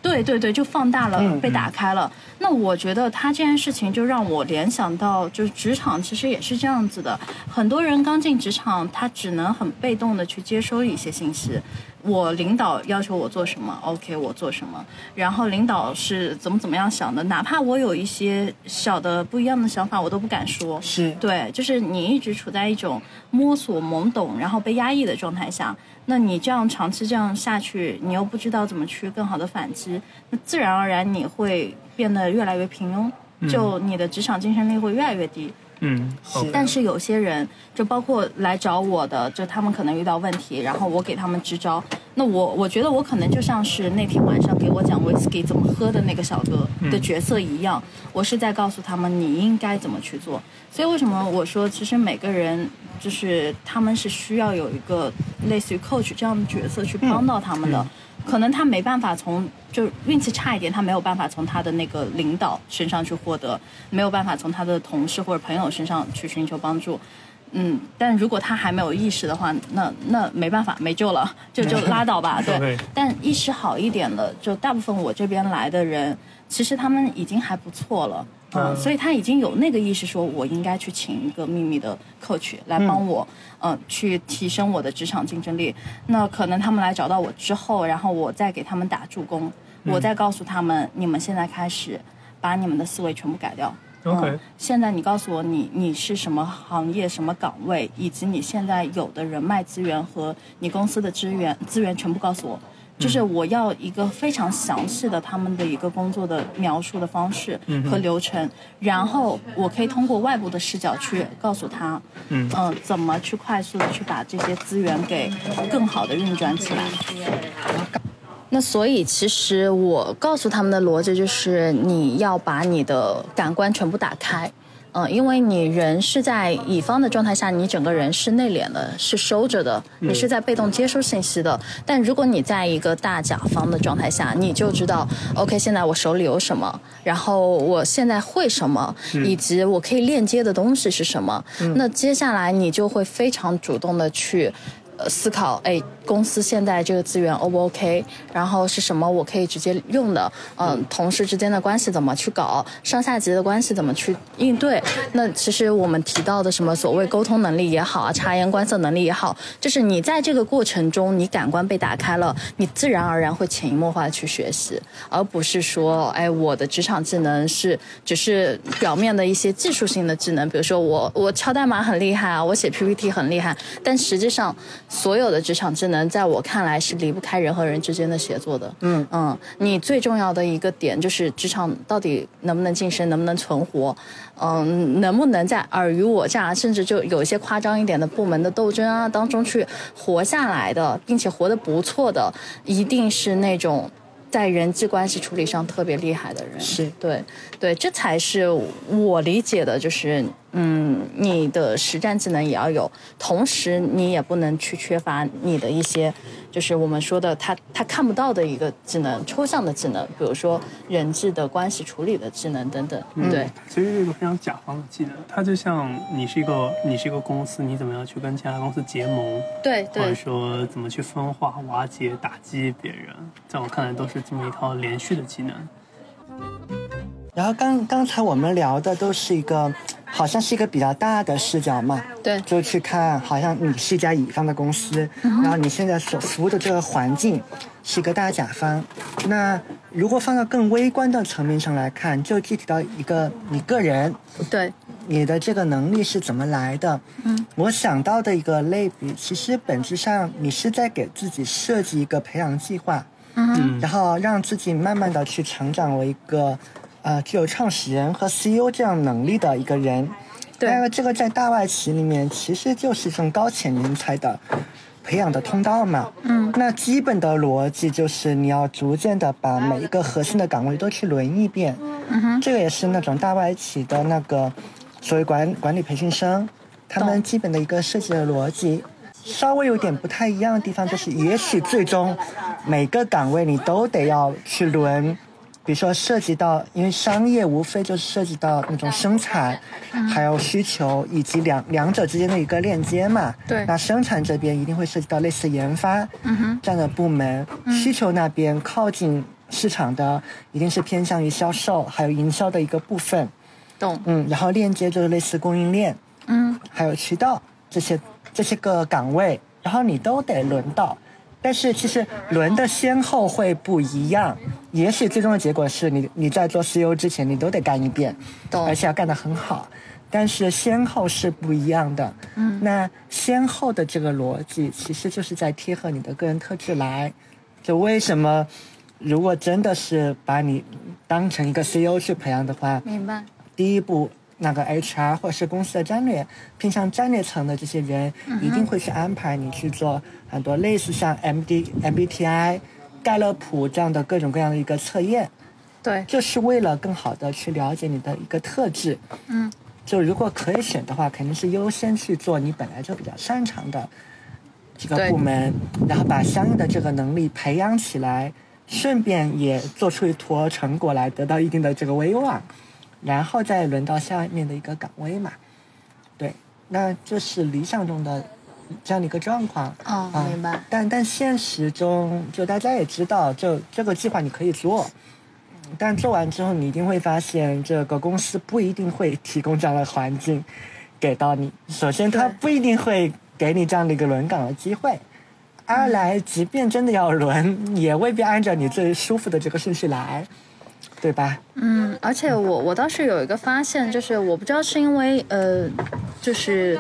对对对，就放大了，嗯被打开了。那我觉得他这件事情就让我联想到，就是职场其实也是这样子的。很多人刚进职场，他只能很被动的去接收一些信息。我领导要求我做什么，OK，我做什么。然后领导是怎么怎么样想的，哪怕我有一些小的不一样的想法，我都不敢说。是对，就是你一直处在一种摸索、懵懂，然后被压抑的状态下，那你这样长期这样下去，你又不知道怎么去更好的反击，那自然而然你会变得越来越平庸，就你的职场竞争力会越来越低。嗯，是但是有些人，就包括来找我的，就他们可能遇到问题，然后我给他们支招。那我我觉得我可能就像是那天晚上给我讲 whisky 怎么喝的那个小哥的角色一样，我是在告诉他们你应该怎么去做。所以为什么我说，其实每个人就是他们是需要有一个类似于 coach 这样的角色去帮到他们的。可能他没办法从就运气差一点，他没有办法从他的那个领导身上去获得，没有办法从他的同事或者朋友身上去寻求帮助。嗯，但如果他还没有意识的话，那那没办法，没救了，就就拉倒吧。对但意识好一点的，就大部分我这边来的人，其实他们已经还不错了。嗯，嗯所以他已经有那个意识，说我应该去请一个秘密的 coach 来帮我，嗯、去提升我的职场竞争力。那可能他们来找到我之后，然后我再给他们打助攻，我再告诉他们，你们现在开始把你们的思维全部改掉。OK 嗯，现在你告诉我你你是什么行业、什么岗位，以及你现在有的人脉资源和你公司的资源资源全部告诉我。就是我要一个非常详细的他们的一个工作的描述的方式和流程，然后我可以通过外部的视角去告诉他，嗯呃，怎么去快速的去把这些资源给更好的运转起来。那所以，其实我告诉他们的逻辑就是，你要把你的感官全部打开。嗯，因为你人是在乙方的状态下，你整个人是内敛的，是收着的，你是在被动接收信息的。但如果你在一个大甲方的状态下，你就知道，OK，现在我手里有什么，然后我现在会什么，以及我可以链接的东西是什么。那接下来你就会非常主动的去。思考，哎，公司现在这个资源 O 不 OK？然后是什么我可以直接用的？嗯、同事之间的关系怎么去搞？上下级的关系怎么去应对？那其实我们提到的什么所谓沟通能力也好啊，察言观色能力也好，就是你在这个过程中，你感官被打开了，你自然而然会潜移默化去学习，而不是说，哎，我的职场技能是只是表面的一些技术性的技能，比如说我我敲代码很厉害啊，我写 PPT 很厉害，但实际上所有的职场智能，在我看来是离不开人和人之间的协作的。嗯嗯，你最重要的一个点就是职场到底能不能晋升，能不能存活，嗯，能不能在尔虞我诈，甚至就有一些夸张一点的部门的斗争啊当中去活下来的，并且活得不错的，一定是那种。在人际关系处理上特别厉害的人，是对，对，这才是我理解的，就是嗯，你的实战技能也要有，同时你也不能去缺乏你的一些，就是我们说的他他看不到的一个技能，抽象的技能，比如说人际的关系处理的技能等等，对，其实是一个非常甲方的技能，它就像你是一个你是一个公司，你怎么样去跟其他公司结盟，对或者说怎么去分化、瓦解、打击别人，在我看来都是这么一套连续的技能。然后刚刚才我们聊的都是一个，好像是一个比较大的视角嘛，对。就去看，好像你是一家乙方的公司，然后你现在所服务的这个环境是一个大甲方。那如果放到更微观的层面上来看，就具体到一个你个人，对，你的这个能力是怎么来的？嗯，我想到的一个类比，其实本质上你是在给自己设计一个培养计划，嗯然后让自己慢慢的去成长为一个，呃，具有创始人和 CEO 这样能力的一个人。对这个在大外企里面其实就是一种高潜人才的培养的通道嘛。嗯。那基本的逻辑就是你要逐渐的把每一个核心的岗位都去轮一遍。嗯哼。这个也是那种大外企的那个所谓管管理培训生，他们基本的一个设计的逻辑。稍微有点不太一样的地方，就是也许最终每个岗位你都得要去轮，比如说涉及到，因为商业无非就是涉及到那种生产，还有需求以及两两者之间的一个链接嘛。对那生产这边一定会涉及到类似研发这样的部门，需求那边靠近市场的一定是偏向于销售还有营销的一个部分。懂，嗯，然后链接就是类似供应链，嗯，还有渠道这些这些个岗位，然后你都得轮到。但是其实轮的先后会不一样，也许最终的结果是你你在做 CEO 之前你都得干一遍，而且要干得很好，但是先后是不一样的。嗯，那先后的这个逻辑其实就是在贴合你的个人特质来。就为什么如果真的是把你当成一个 CEO 去培养的话，明白，第一步，那个 HR 或者是公司的战略偏向战略层的这些人，一定会去安排你去做很多类似像 MD、MBTI、盖勒普这样的各种各样的一个测验，对，就是为了更好的去了解你的一个特质。嗯，就如果可以选的话，肯定是优先去做你本来就比较擅长的这个部门，然后把相应的这个能力培养起来，顺便也做出一坨成果来，得到一定的这个威望，然后再轮到下面的一个岗位嘛。对，那这是理想中的这样的一个状况。哦啊明白但但现实中，就大家也知道，就这个计划你可以做，但做完之后，你一定会发现，这个公司不一定会提供这样的环境给到你。首先，它不一定会给你这样的一个轮岗的机会；二来，即便真的要轮，也未必按照你最舒服的这个顺序来，对吧？嗯，而且我我倒是有一个发现，就是我不知道是因为呃，就是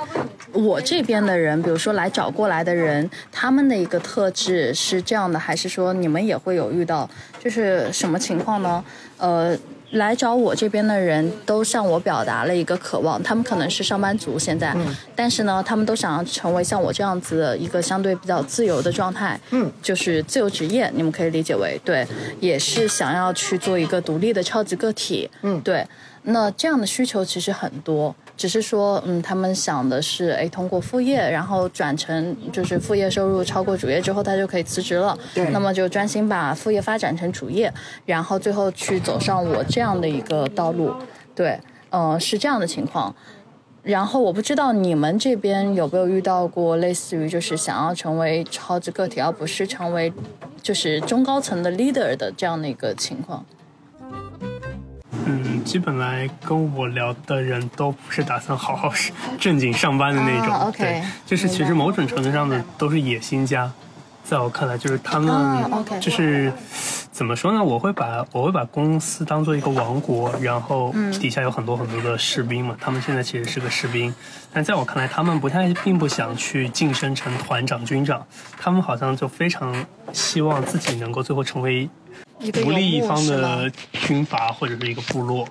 我这边的人，比如说来找过来的人，他们的一个特质是这样的，还是说你们也会有遇到，就是什么情况呢？呃。来找我这边的人都向我表达了一个渴望，他们可能是上班族现在，但是呢，他们都想要成为像我这样子的一个相对比较自由的状态，嗯，就是自由职业，你们可以理解为对，也是想要去做一个独立的超级个体，嗯。对。那这样的需求其实很多，只是说，嗯，他们想的是，哎，通过副业，然后转成就是副业收入超过主业之后，他就可以辞职了。对那么就专心把副业发展成主业，然后最后去走上我这样的一个道路。对，呃，是这样的情况。然后我不知道你们这边有没有遇到过类似于就是想要成为超级个体，而不是成为就是中高层的 leader 的这样的一个情况。嗯，基本来跟我聊的人都不是打算好好正经上班的那种。对，就是其实某种程度上的都是野心家，在我看来，就是他们就是怎么说呢？我会把我会把公司当做一个王国，然后嗯底下有很多很多的士兵嘛。他们现在其实是个士兵，但在我看来，他们不太并不想去晋升成团长、军长，他们好像就非常希望自己能够最后成为一个独立一方的军阀或者是一个部落。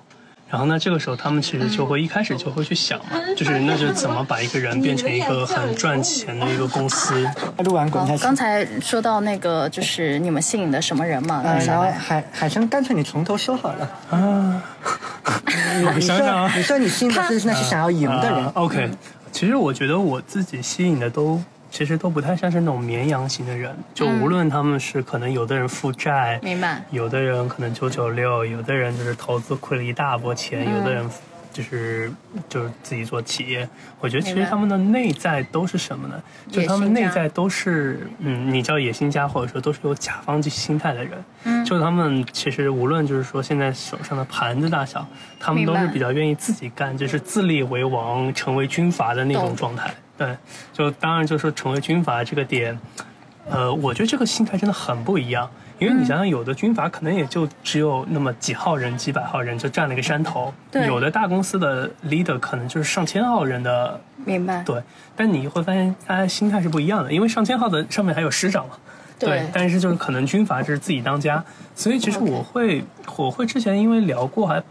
然后呢，这个时候他们其实就会一开始就会去想嘛，就是那就怎么把一个人变成一个很赚钱的一个公司。录完滚下去。刚才说到那个，就是你们吸引的什么人嘛？嗯，然后海海生，干脆你从头说好了。啊，你想想啊说，你说你吸引的是那些想要赢的人啊。OK，其实我觉得我自己吸引的都其实都不太像是那种绵羊型的人，就无论他们是可能有的人负债，明白有的人可能九九六，有的人就是投资亏了一大波钱，嗯有的人就是就是自己做企业。我觉得其实他们的内在都是什么呢？就他们内在都是嗯，你叫野心家，或者说都是有甲方心态的人。嗯就他们其实无论就是说现在手上的盘子大小，他们都是比较愿意自己干，就是自立为王，成为军阀的那种状态。对，就当然就是说成为军阀这个点，呃，我觉得这个心态真的很不一样。因为你想想，有的军阀可能也就只有那么几号人、几百号人，就占了一个山头；对有的大公司的 leader 可能就是上千号人的，明白。对。但你会发现，大家心态是不一样的，因为上千号的上面还有师长嘛。对但是就是可能军阀就是自己当家，所以其实我会我会之前因为聊过，还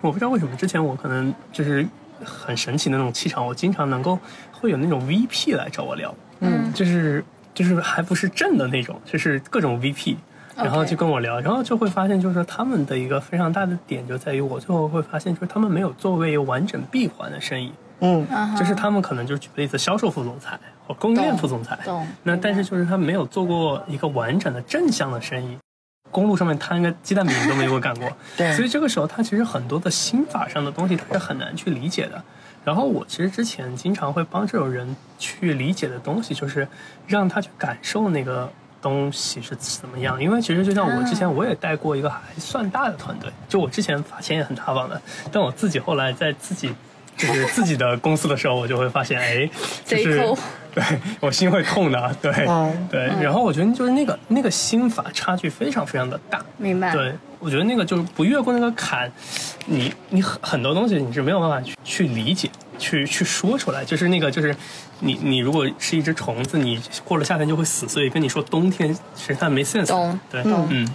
我不知道为什么之前我可能就是很神奇的那种气场，我经常能够会有那种 VP 来找我聊，嗯，就是就是还不是正的那种，就是各种 VP，然后就跟我聊，然后就会发现就是说他们的一个非常大的点就在于我最后会发现就是他们没有作为一个完整闭环的生意，嗯，就是他们可能就举个例子，销售副总裁或供应链副总裁，懂那但是就是他没有做过一个完整的正向的生意，公路上面摊个鸡蛋饼都没有干过，对所以这个时候他其实很多的心法上的东西他是很难去理解的。然后我其实之前经常会帮这种人去理解的东西，就是让他去感受那个东西是怎么样。因为其实就像我之前我也带过一个还算大的团队，就我之前发钱也很大方的，但我自己后来在自己就是自己的公司的时候，我就会发现，哎，就是对 我心会痛的，对、嗯对。然后我觉得就是那个那个心法差距非常非常的大，明白。对，我觉得那个就是不越过那个坎，你你很很多东西你是没有办法去去理解，去去说出来。就是那个就是你你如果是一只虫子，你过了夏天就会死，所以跟你说冬天实际上没 sense。懂对，懂嗯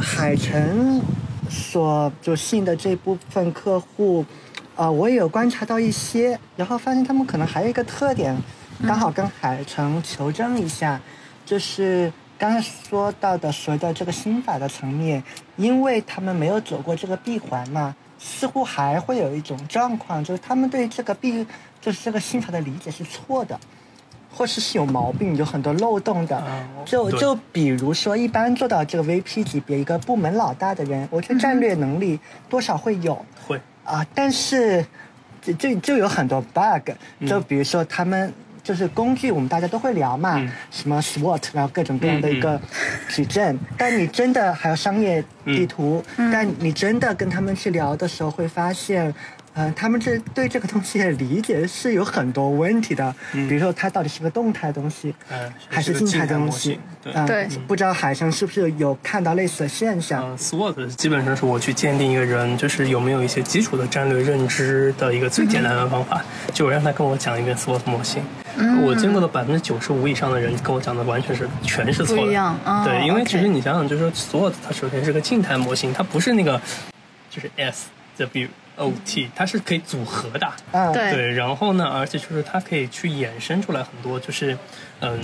海城所就吸引的这部分客户，呃，我也有观察到一些，然后发现他们可能还有一个特点，刚好跟海城求证一下，就是刚刚说到的所谓的这个心法的层面，因为他们没有走过这个闭环嘛，似乎还会有一种状况，就是他们对这个闭，就是这个心法的理解是错的。或是是有毛病，有很多漏洞的。就就比如说，一般做到这个 VP 级别一个部门老大的人，我觉得战略能力多少会有会啊，但是就就就有很多 bug，就嗯比如说他们。就是工具，我们大家都会聊嘛，嗯。什么 SWOT，然后各种各样的一个矩阵。但你真的还有商业地图，但你真的跟他们去聊的时候，会发现，嗯、他们这对这个东西的理解是有很多问题的。比如说，它到底是个动态的东西，嗯还是静态的东西？对嗯对不知道海生是不是有看到类似的现象？嗯，SWOT 基本上是我去鉴定一个人，就是有没有一些基础的战略认知的一个最简单的方法，就我让他跟我讲一遍 SWOT 模型。我见过的百分之九十五以上的人跟我讲的完全是全是错的。不一样哦对，因为其实你想想，就是说 SWOT 它首先是个静态模型，它不是那个就是 S W O T，它是可以组合的。嗯，对对，然后呢，而且就是它可以去衍生出来很多，就是，嗯，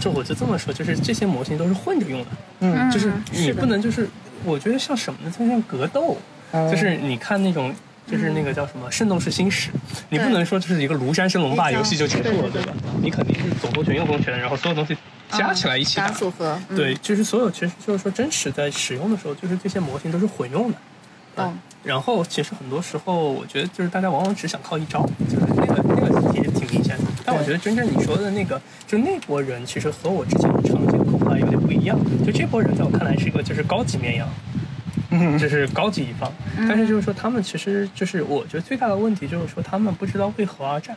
就我就这么说，就是这些模型都是混着用的，嗯就是嗯你是不能就是，我觉得像什么呢？就像格斗，嗯就是你看那种。就是那个叫什么《圣斗士星矢》，你不能说就是一个庐山升龙霸游戏就结束了，对吧？你肯定是左勾拳、右勾拳，然后所有东西加起来一起打打。组合，嗯对，就是所有其实就是说真实在使用的时候，就是这些模型都是混用的。懂然后其实很多时候，我觉得就是大家往往只想靠一招，就是那个那个也挺明显的。但我觉得真正你说的那个，就那波人，其实和我之前的场景恐怕有点不一样。就这波人在我看来是一个就是高级绵羊，嗯就是高级一方。但是就是说他们其实就是我觉得最大的问题就是说他们不知道为何而战。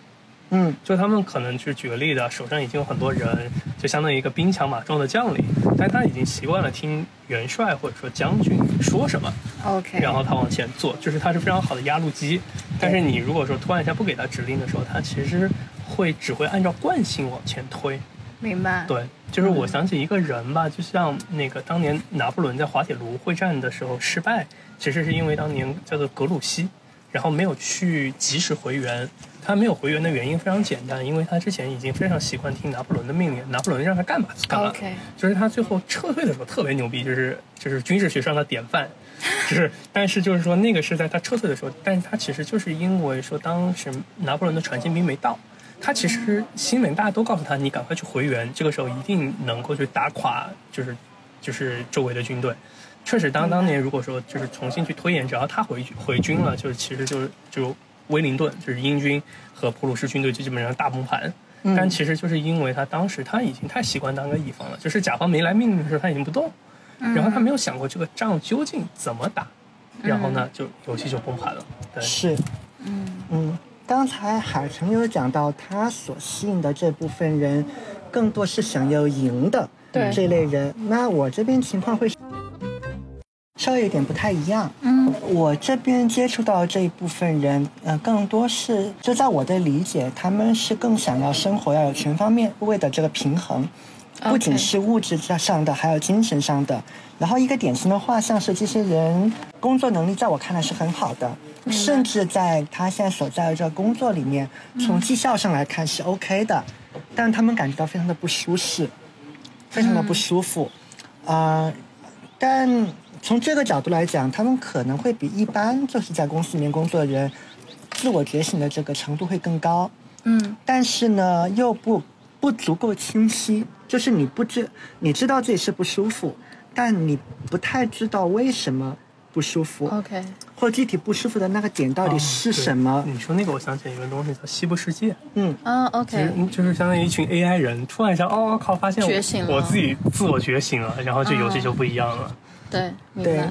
嗯就他们可能去举个例子，手上已经有很多人，就相当于一个兵强马壮的将领，但他已经习惯了听元帅或者说将军说什么，OK，然后他往前做，就是他是非常好的压路机。但是你如果说突然一下不给他指令的时候，他其实会只会按照惯性往前推。明白。对，就是我想起一个人吧，就像那个当年拿破仑在滑铁卢会战的时候失败，其实是因为当年叫做格鲁希，然后没有去及时回援。他没有回援的原因非常简单，因为他之前已经非常习惯听拿破仑的命令，拿破仑让他干嘛就干嘛。OK 就是他最后撤退的时候特别牛逼，就是就是军事学上的典范。就是，但是就是说那个是在他撤退的时候，但是他其实就是因为说当时拿破仑的传信兵没到，他其实心里面大家都告诉他，你赶快去回援，这个时候一定能够去打垮，就是就是周围的军队。确实，当当年如果说就是重新去推演，只要他回回军了，就是其实就是就威灵顿就是英军和普鲁士军队就基本上大崩盘。但其实就是因为他当时他已经太习惯当个乙方了，就是甲方没来命令的时候他已经不动，然后他没有想过这个仗究竟怎么打，然后呢就游戏就崩盘了。对，是，嗯。嗯，刚才海城有讲到，他所吸引的这部分人，更多是想要赢的对。这类人。那我这边情况会稍微有点不太一样。嗯，我这边接触到这一部分人，呃，更多是就在我的理解，他们是更想要生活要有全方面位的这个平衡，不仅是物质上的，还有精神上的。然后一个典型的画像是这些人工作能力，在我看来是很好的，甚至在他现在所在的这个工作里面，从绩效上来看是 OK 的，但他们感觉到非常的不舒适，非常的不舒服，啊、但从这个角度来讲，他们可能会比一般就是在公司里面工作的人，自我觉醒的这个程度会更高。嗯。但是呢，又不不足够清晰，就是你不知你知道自己是不舒服，但你不太知道为什么不舒服，，OK，或具体不舒服的那个点到底是什么。哦你说那个，我想起来一个东西叫西部世界，嗯，啊其实，OK，就是相当于一群 AI 人突然一下，哦靠，发现我觉醒了。我自己自我觉醒了，然后这游戏就不一样了。对，对。。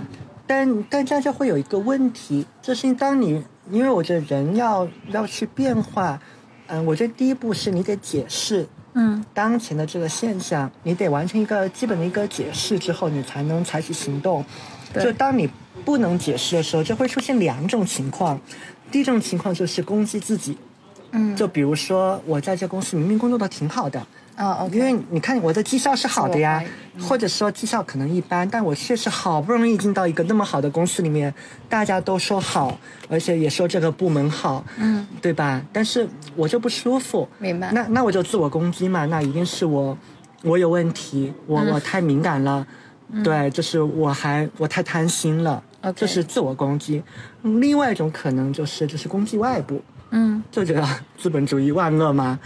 但但这样就会有一个问题，就是当你因为我觉得人要要去变化，嗯，我觉得第一步是你得解释嗯当前的这个现象，你得完成一个基本的一个解释之后，你才能采取行动。就当你不能解释的时候，就会出现两种情况。第一种情况就是攻击自己，嗯，就比如说我在这公司明明工作的挺好的，啊因为你看我的绩效是好的呀或者说绩效可能一般，但我确实好不容易进到一个那么好的公司里面，大家都说好，而且也说这个部门好，嗯，对吧？但是我就不舒服，明白。那那我就自我攻击嘛，那一定是我我有问题，我、嗯。我太敏感了，对，就是我还我太贪心了这是自我攻击。另外一种可能就是就是攻击外部，嗯。就觉得资本主义万恶嘛，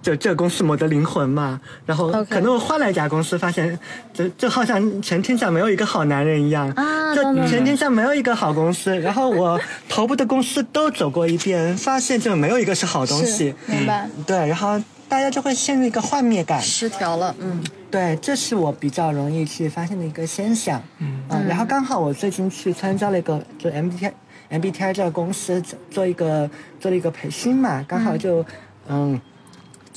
就这公司没得灵魂嘛。然后可能我换了一家公司，发现就就好像全天下没有一个好男人一样，就啊懂懂全天下没有一个好公司。然后我 头部的公司都走过一遍，发现就没有一个是好东西。明白，对，然后大家就会陷入一个幻灭感。失调了，嗯对，这是我比较容易去发现的一个现象。嗯嗯，然后刚好我最近去参加了一个就 MBTI MBTI 这个公司做做一个做了一个培训嘛，刚好就嗯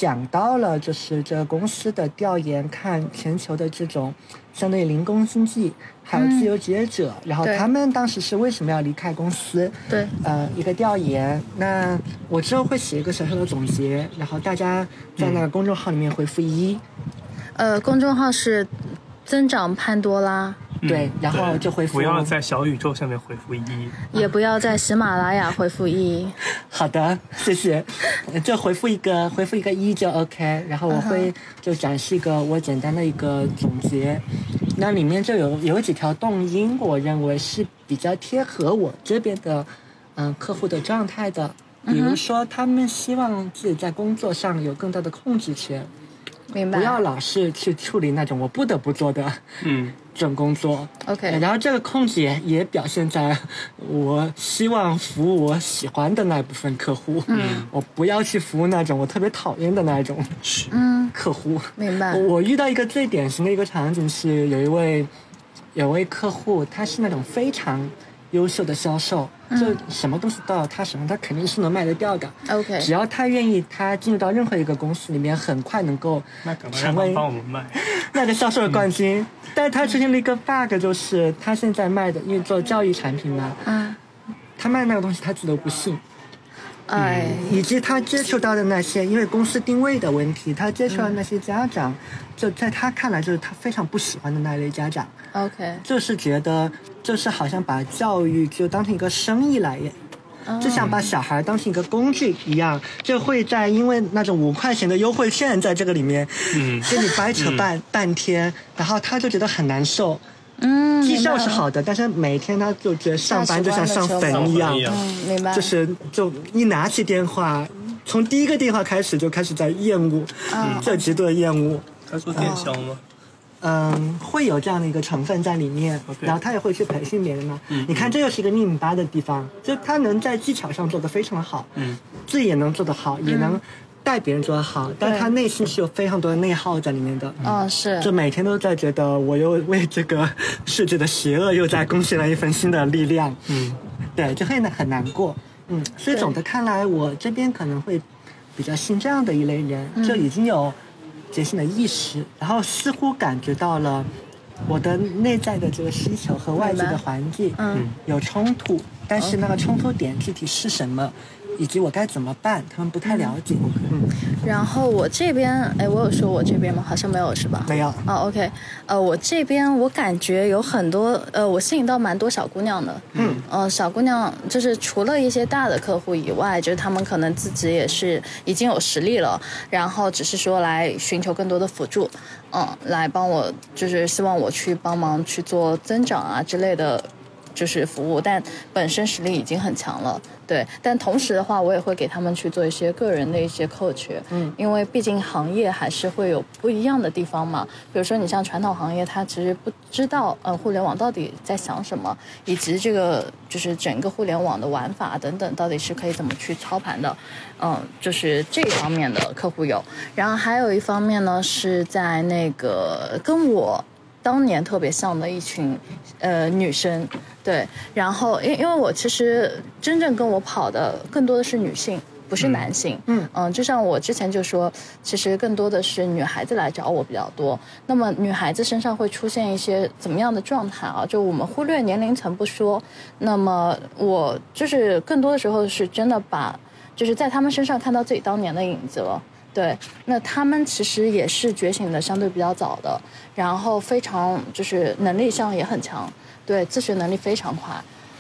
讲到了就是这个公司的调研，看全球的这种相当于零工经济还有自由职业者，然后他们当时是为什么要离开公司？对，呃一个调研。那我之后会写一个小小的总结，然后大家在那个公众号里面回复一。呃，公众号是增长潘多拉，对嗯然后就回复不要在小宇宙下面回复一，也不要在喜马拉雅回复一，好的，谢谢。呃就回复一个回复一个一就 OK，然后我会就展示一个我简单的一个总结，那里面就有有几条动因，我认为是比较贴合我这边的嗯、客户的状态的。比如说，他们希望自己在工作上有更大的控制权，明白？不要老是去处理那种我不得不做的嗯这种工作。OK 然后这个控制也也表现在我希望服务我喜欢的那部分客户，嗯，我不要去服务那种我特别讨厌的那种嗯，客户。明白我。我遇到一个最典型的一个场景是，有一位有位客户，他是那种非常优秀的销售，就什么东西到他手上，他肯定是能卖得掉的。OK 只要他愿意，他进入到任何一个公司里面，很快能够成为帮我们卖。那个销售的冠军。但是他出现了一个 bug，就是他现在卖的，因为做教育产品嘛，啊他卖那个东西他自己都不信，哎，以及他接触到的那些，因为公司定位的问题，他接触到那些家长，就在他看来就是他非常不喜欢的那一类家长，OK，就是觉得就是好像把教育就当成一个生意来演。就像把小孩当成一个工具一样，就会在因为那种五块钱的优惠券在这个里面，嗯。跟你掰扯半、半天，然后他就觉得很难受。嗯，绩效是好的，但是每天他就觉得上班就像上坟一样，嗯，明白，就是就一拿起电话，从第一个电话开始就开始在厌恶，嗯。这极度的厌恶。他做电销吗？嗯，会有这样的一个成分在里面然后他也会去培训别人嘛。嗯你看，这又是一个拧米巴的地方，就他能在技巧上做得非常好，嗯，自己也能做得好，也能带别人做得好，但他内心是有非常多的内耗在里面的。嗯，是，就每天都在觉得我又为这个世界的邪恶又在贡献了一份新的力量，嗯，对，就会很难过，嗯，所以总的看来，我这边可能会比较信这样的一类人，嗯。就已经有觉醒的意识，然后似乎感觉到了我的内在的这个需求和外界的环境嗯。有冲突，但是那个冲突点具体是什么？以及我该怎么办，他们不太了解。嗯，然后我这边，哎，我有说我这边吗？好像没有，是吧？没有。哦，OK，呃，我这边我感觉有很多，呃，我吸引到蛮多小姑娘的，嗯，呃，小姑娘就是除了一些大的客户以外，就是他们可能自己也是已经有实力了，然后只是说来寻求更多的辅助，嗯，来帮我，就是希望我去帮忙去做增长啊之类的。就是服务，但本身实力已经很强了，对。但同时的话，我也会给他们去做一些个人的一些 coach，嗯，因为毕竟行业还是会有不一样的地方嘛。比如说，你像传统行业，他其实不知道呃互联网到底在想什么，以及这个就是整个互联网的玩法等等，到底是可以怎么去操盘的，嗯，就是这方面的客户有。然后还有一方面呢，是在那个跟我。当年特别像的一群，呃，女生，对，然后因因为我其实真正跟我跑的更多的是女性，不是男性，嗯就像我之前就说，其实更多的是女孩子来找我比较多。那么女孩子身上会出现一些怎么样的状态啊？就我们忽略年龄层不说，那么我就是更多的时候是真的把，就是在他们身上看到自己当年的影子了。对，那他们其实也是觉醒的相对比较早的，然后非常就是能力上也很强，对，自学能力非常快，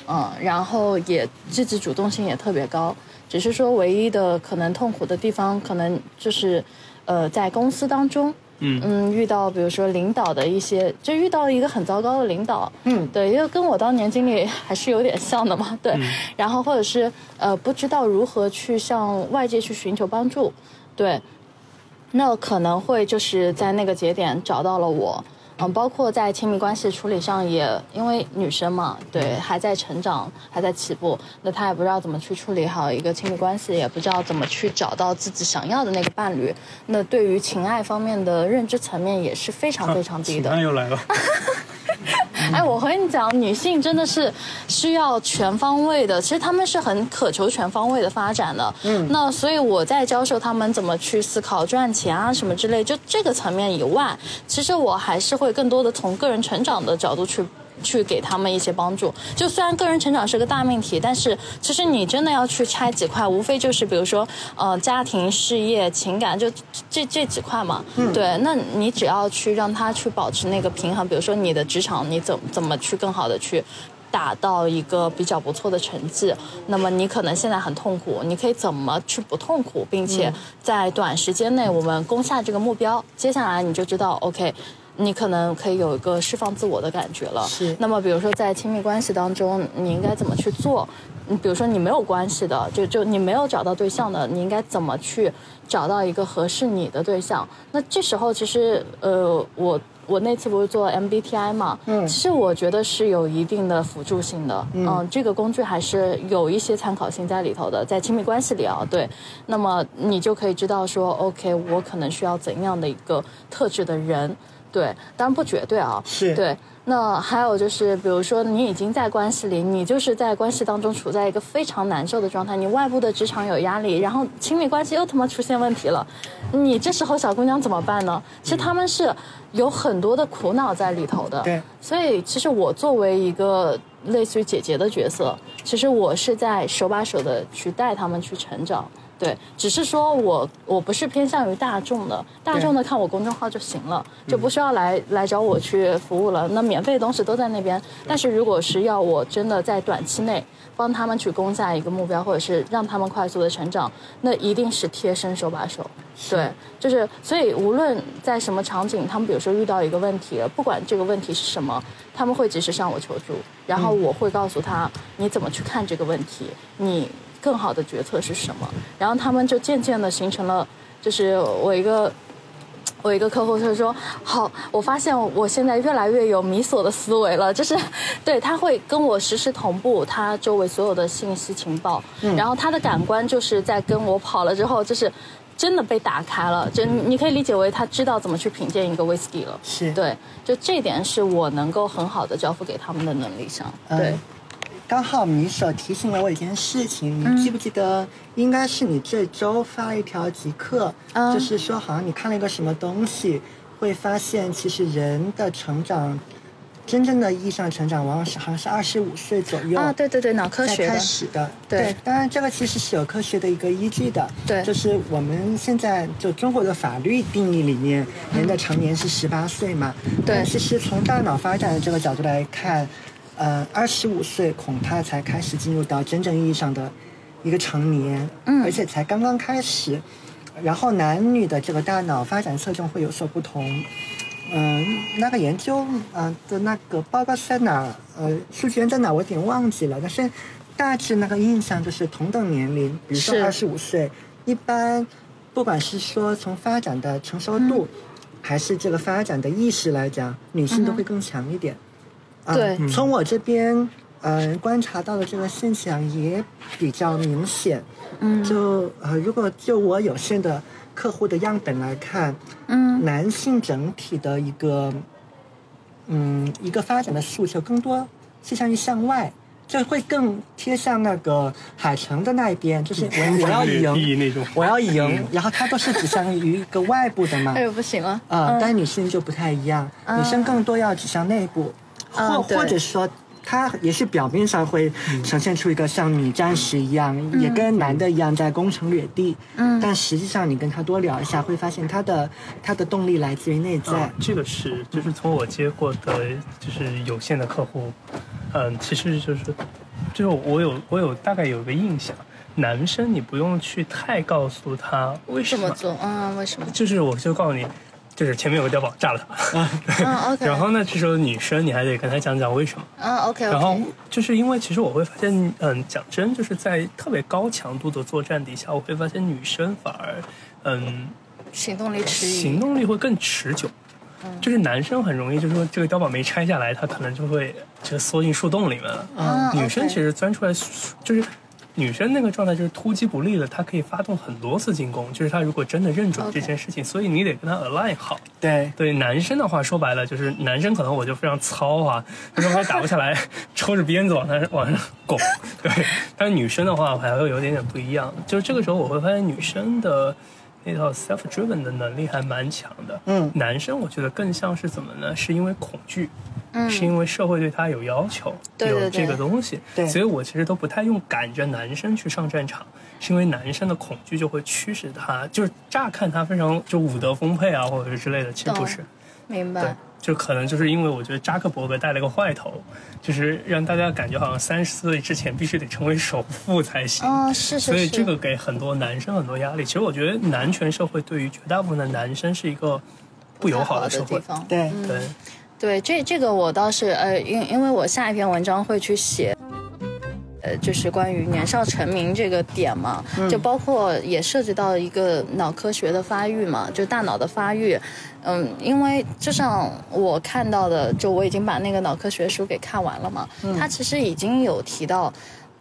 嗯，然后也积极主动性也特别高，只是说唯一的可能痛苦的地方，可能就是，呃，在公司当中，嗯。嗯，遇到比如说领导的一些，就遇到一个很糟糕的领导，嗯。对，因为跟我当年经历还是有点像的嘛，对，然后或者是呃不知道如何去向外界去寻求帮助，对，那可能会就是在那个节点找到了我，嗯，包括在亲密关系处理上也，因为女生嘛，对，还在成长，还在起步，那她也不知道怎么去处理好一个亲密关系，也不知道怎么去找到自己想要的那个伴侣，那对于情爱方面的认知层面也是非常非常低的。情爱又来了，哎，我和你讲，女性真的是需要全方位的，其实她们是很渴求全方位的发展的。嗯，那所以我在教授她们怎么去思考赚钱啊什么之类，就这个层面以外，其实我还是会更多的从个人成长的角度去。去给他们一些帮助，就虽然个人成长是个大命题，但是其实你真的要去拆几块，无非就是比如说，呃，家庭、事业、情感，就这这几块嘛。对，那你只要去让他去保持那个平衡，比如说你的职场，你怎怎么去更好的去。达到一个比较不错的成绩，那么你可能现在很痛苦，你可以怎么去不痛苦，并且在短时间内我们攻下这个目标，接下来你就知道，OK，你可能可以有一个释放自我的感觉了。是那么比如说在亲密关系当中，你应该怎么去做？你比如说你没有关系的，就就你没有找到对象的，你应该怎么去找到一个合适你的对象？那这时候其实呃，我我那次不是做 MBTI 嘛，嗯其实我觉得是有一定的辅助性的，嗯、这个工具还是有一些参考性在里头的，在亲密关系里啊，对，那么你就可以知道说，OK，我可能需要怎样的一个特质的人，对，当然不绝对啊，是对。那还有就是，比如说你已经在关系里，你就是在关系当中处在一个非常难受的状态，你外部的职场有压力，然后亲密关系又他妈出现问题了，你这时候小姑娘怎么办呢？其实他们是有很多的苦恼在里头的。对，所以其实我作为一个类似于姐姐的角色，其实我是在手把手的去带他们去成长。对，只是说我我不是偏向于大众的，大众的看我公众号就行了，就不需要来来找我去服务了。那免费的东西都在那边，但是如果是要我真的在短期内帮他们去攻下一个目标，或者是让他们快速的成长，那一定是贴身手把手。对，就是所以无论在什么场景，他们比如说遇到一个问题，不管这个问题是什么，他们会及时向我求助，然后我会告诉他你怎么去看这个问题，你。更好的决策是什么？然后他们就渐渐的形成了，就是我一个 我一个客户他说，好，我发现我现在越来越有米索的思维了，就是对他会跟我实时同步他周围所有的信息情报，嗯。然后他的感官就是在跟我跑了之后，就是真的被打开了，就你可以理解为他知道怎么去品鉴一个 whisky 了，是。对，就这点是我能够很好的交付给他们的能力上，对。刚好米手提醒了我一件事情，你记不记得？应该是你这周发了一条极客，就是说好像你看了一个什么东西，会发现其实人的成长，真正的意义上成长，往往是好像是二十五岁左右啊。对对对，脑科学开始的。对，当然这个其实是有科学的一个依据的。对，就是我们现在就中国的法律定义里面，人的成年是十八岁嘛。对，其实从大脑发展的这个角度来看。呃，二十五岁恐怕才开始进入到真正意义上的一个成年，嗯，而且才刚刚开始。然后男女的这个大脑发展侧重会有所不同。嗯，那个研究啊的那个报告在哪？呃，数据源在哪？我有点忘记了。但是大致那个印象就是同等年龄，比如说二十五岁，一般不管是说从发展的成熟度，还是这个发展的意识来讲，女性都会更强一点。对，从我这边，嗯，观察到的这个现象也比较明显。嗯，就呃，如果就我有限的客户的样本来看，嗯，男性整体的一个，嗯，一个发展的诉求更多倾向于向外，就会更贴向那个海城的那一边，就是我我要赢，我要赢，然后它都是指向于一个外部的嘛。哎呦，不行了。啊，但女性就不太一样，女生更多要指向内部。或或者说，他也是表面上会呈现出一个像女战士一样，也跟男的一样在攻城略地。嗯，但实际上你跟他多聊一下，会发现他的他的动力来自于内在。这个是，就是从我接过的，就是有限的客户，嗯，其实就是，就是我有我有大概有一个印象，男生你不用去太告诉他为什么做啊，为什么？就是我就告诉你。就是前面有个碉堡炸了它，嗯，OK。然后呢，这时候女生你还得跟她讲讲为什么，嗯，OK。然后就是因为其实我会发现，嗯，讲真，就是在特别高强度的作战底下，我会发现女生反而，嗯，行动力迟疑，行动力会更持久。就是男生很容易，就是说这个碉堡没拆下来，他可能就会就缩进树洞里面了。嗯，女生其实钻出来就是。女生那个状态就是突击不利了，她可以发动很多次进攻。就是她如果真的认准这件事情，所以你得跟她 align 好。对对，男生的话说白了就是男生可能我就非常糙啊，就是我打不下来，抽着鞭子往上往上拱。对，但是女生的话还会有点点不一样。就是这个时候我会发现女生的那套 self driven 的能力还蛮强的。嗯，男生我觉得更像是怎么呢？是因为恐惧。嗯，是因为社会对他有要求，有这个东西，所以我其实都不太用赶着男生去上战场，是因为男生的恐惧就会驱使他，就是乍看他非常就武德丰沛啊，或者是之类的，其实不是。明白。对，就可能就是因为我觉得扎克伯格带了个坏头，就是让大家感觉好像三十岁之前必须得成为首富才行。哦，是是是。所以这个给很多男生很多压力。其实我觉得男权社会对于绝大部分的男生是一个不友好的社会。对对。对，这这个我倒是呃，因因为我下一篇文章会去写，呃，就是关于年少成名这个点嘛，就包括也涉及到一个脑科学的发育嘛，就大脑的发育，嗯，因为就像我看到的，就我已经把那个脑科学书给看完了嘛，他其实已经有提到。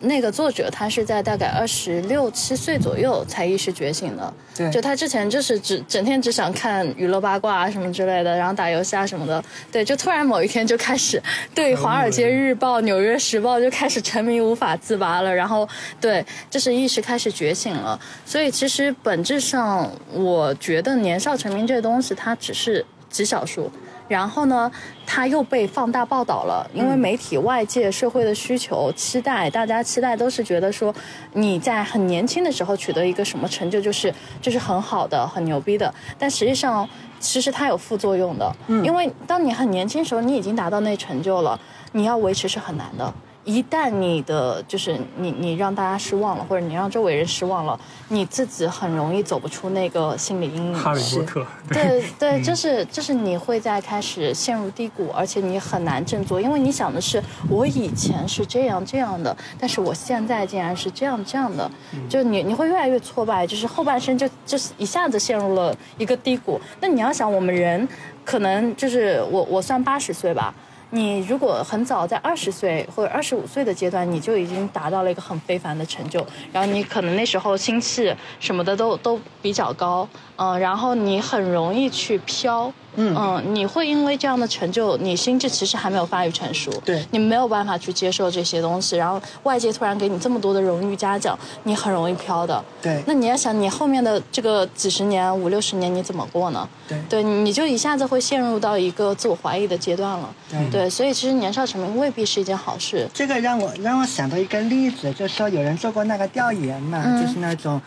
那个作者他是在大概二十六七岁左右才意识觉醒的，对，就他之前就是只整天只想看娱乐八卦啊什么之类的，然后打游戏啊什么的，对，就突然某一天就开始对《华尔街日报》《纽约时报》就开始沉迷无法自拔了，然后对，就是意识开始觉醒了。所以其实本质上，我觉得年少成名这个东西，它只是极少数。然后呢，它又被放大报道了，因为媒体、外界、社会的需求、期待，大家期待都是觉得说你在很年轻的时候取得一个什么成就，就是就是很好的、很牛逼的。但实际上，其实它有副作用的，因为当你很年轻时候，你已经达到那成就了，你要维持是很难的。一旦你的就是你你让大家失望了，或者你让周围人失望了，你自己很容易走不出那个心理阴影。哈利波特，对对，就是就是你会在开始陷入低谷，而且你很难振作，因为你想的是我以前是这样这样的，但是我现在竟然是这样这样的，就你你会越来越挫败，就是后半生就就是一下子陷入了一个低谷。那你要想，我们人可能就是我我算八十岁吧。你如果很早在二十岁或者二十五岁的阶段，你就已经达到了一个很非凡的成就，然后你可能那时候心气什么的都都比较高，嗯，然后你很容易去飘，嗯你会因为这样的成就，你心智其实还没有发育成熟，对你没有办法去接受这些东西，然后外界突然给你这么多的荣誉嘉奖，你很容易飘的，对那你要想，你后面的这个几十年、五六十年你怎么过呢？对对，你就一下子会陷入到一个自我怀疑的阶段了。对对，所以其实年少成名未必是一件好事。这个让我让我想到一个例子，就是说有人做过那个调研嘛，嗯就是那种。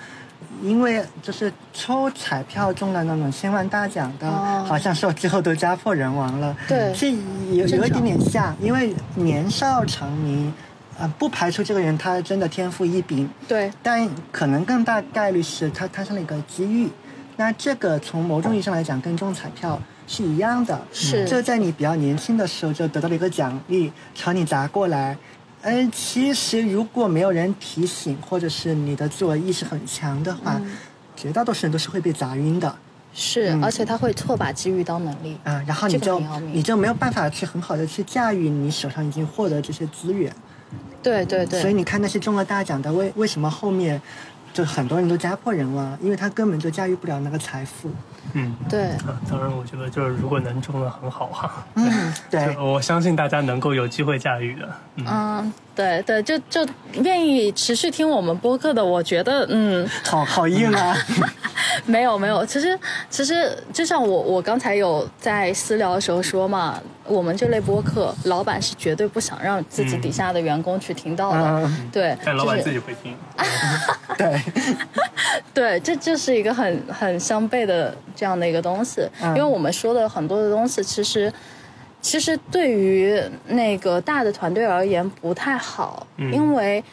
因为就是抽彩票中了那种千万大奖的，哦好像说之后都家破人亡了。对这有有一点点像，因为年少成名，呃，不排除这个人他真的天赋异禀，对，但可能更大概率是他摊上了一个机遇。那这个从某种意义上来讲，跟中彩票是一样的，是就在你比较年轻的时候就得到了一个奖励，朝你砸过来。嗯，其实如果没有人提醒，或者是你的自我意识很强的话，嗯绝大多数人都是会被砸晕的是，嗯而且他会错把机遇当能力。啊。然后你就你就没有办法去很好的去驾驭你手上已经获得这些资源。对对对，所以你看那些中了大奖的，为为什么后面就很多人都家破人亡？因为他根本就驾驭不了那个财富。嗯，对啊，当然，我觉得就是如果能中的很好哈，嗯，对，我相信大家能够有机会驾驭的。嗯，嗯，对对，就就愿意持续听我们播客的，我觉得，嗯，好好硬啊。没有没有，其实其实就像我我刚才有在私聊的时候说嘛，我们这类播客，老板是绝对不想让自己底下的员工去听到的，嗯对，但老板自己会听。对，对，这就是一个很很相悖的这样的一个东西，嗯。因为我们说的很多的东西，其实其实对于那个大的团队而言不太好，嗯。因为。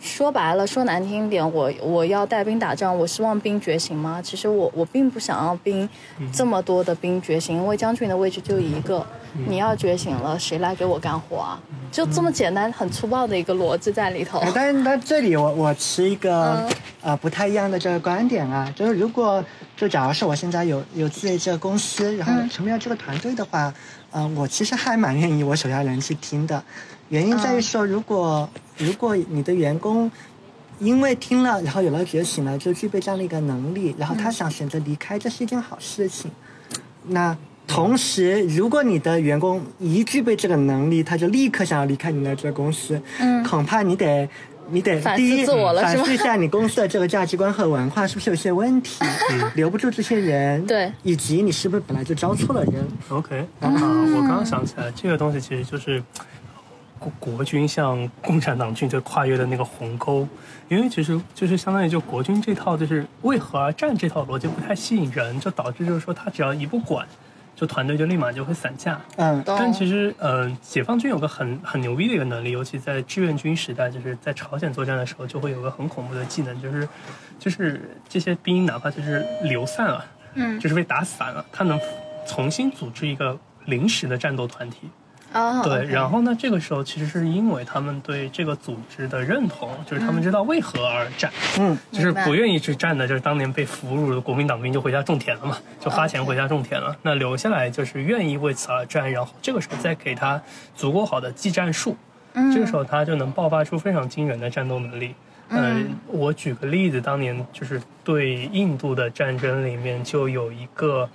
说白了，说难听一点，我我要带兵打仗，我希望兵觉醒吗？其实我我并不想要兵这么多的兵觉醒，因为将军的位置就一个，你要觉醒了，谁来给我干活啊？就这么简单、很粗暴的一个逻辑在里头。但但这里我我持一个、嗯呃不太一样的这个观点啊，就是如果就假如是我现在有有自己这个公司，然后嗯成立了这个团队的话，嗯、我其实还蛮愿意我手下人去听的，原因在于说，如果、如果你的员工因为听了，然后有了觉醒了，就具备这样的一个能力，然后他想选择离开，这是一件好事情。那同时，如果你的员工一具备这个能力，他就立刻想要离开你的这个公司，嗯。恐怕你得。你得反思第一自我了是吗？反思一下你公司的这个价值观和文化是不是有些问题，留不住这些人，对，以及你是不是本来就招错了人，OK，啊，我刚刚想起来，这个东西其实就是国国军向共产党军队跨越的那个鸿沟，因为其实就是相当于就国军这套就是为何而战这套逻辑不太吸引人，就导致就是说他只要一不管，就团队就立马就会散架。嗯，但其实，呃，解放军有个很很牛逼的一个能力，尤其在志愿军时代，就是在朝鲜作战的时候，就会有个很恐怖的技能，就是就是这些兵哪怕就是流散了，嗯就是被打散了，他能重新组织一个临时的战斗团体。啊，对，然后呢，这个时候其实是因为他们对这个组织的认同，就是他们知道为何而战，嗯，就是不愿意去战的，就是当年被俘虏的国民党兵就回家种田了嘛，就花钱回家种田了。那留下来就是愿意为此而战，然后这个时候再给他足够好的技战术，嗯。这个时候他就能爆发出非常惊人的战斗能力。嗯，我举个例子，当年就是对印度的战争里面就有一个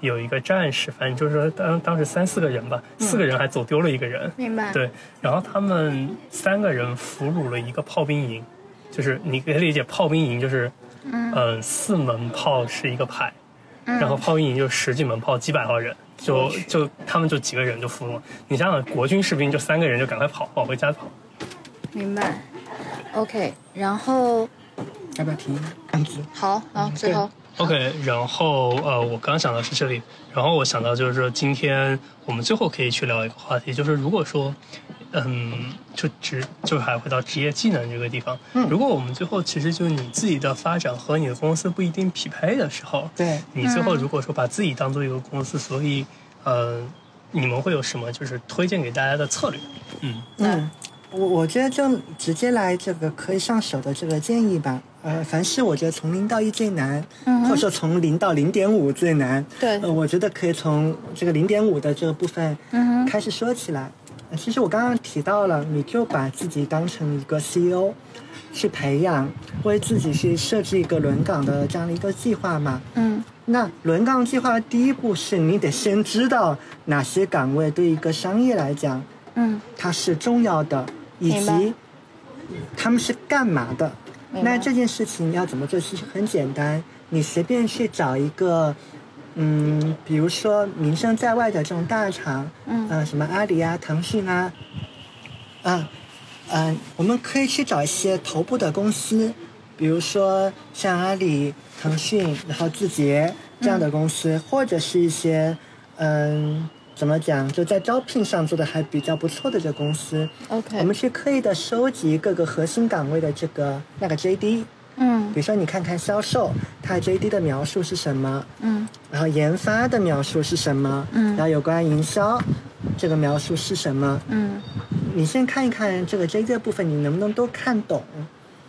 有一个战士，反正就是说当当时三四个人吧，四个人还走丢了一个人，明白，对，然后他们三个人俘虏了一个炮兵营，就是你可以理解炮兵营就是，嗯、四门炮是一个排，然后炮兵营就十几门炮，几百号人，就就他们就几个人就俘虏。你想想，国军士兵就三个人就赶快跑，往回家跑。明白。OK，然后要不要停？好，好，最后。OK，然后呃，我刚想到是这里，然后我想到就是说，今天我们最后可以去聊一个话题，就是如果说，嗯，就职就还回到职业技能这个地方，嗯如果我们最后其实就是你自己的发展和你的公司不一定匹配的时候，对，你最后如果说把自己当做一个公司，所以呃，你们会有什么就是推荐给大家的策略？嗯嗯，我我觉得就直接来这个可以上手的这个建议吧。呃，凡是我觉得从零到一最难，嗯或者说从零到零点五最难。对呃，我觉得可以从这个零点五的这个部分嗯开始说起来。呃其实我刚刚提到了，你就把自己当成一个 CEO 去培养，为自己去设置一个轮岗的这样的一个计划嘛。嗯那轮岗计划的第一步是你得先知道哪些岗位对一个商业来讲嗯它是重要的，以及他们是干嘛的。那这件事情要怎么做？其实很简单，你随便去找一个，嗯，比如说名声在外的这种大厂，嗯。呃，什么阿里啊、腾讯啊，啊，嗯、我们可以去找一些头部的公司，比如说像阿里、腾讯，然后字节这样的公司，或者是一些，嗯，怎么讲，就在招聘上做的还比较不错的这公司，，OK，我们去刻意的收集各个核心岗位的这个那个 JD，嗯。比如说你看看销售，它 JD 的描述是什么，嗯。然后研发的描述是什么，嗯。然后有关营销这个描述是什么，嗯，你先看一看这个 JD 的部分，你能不能都看懂？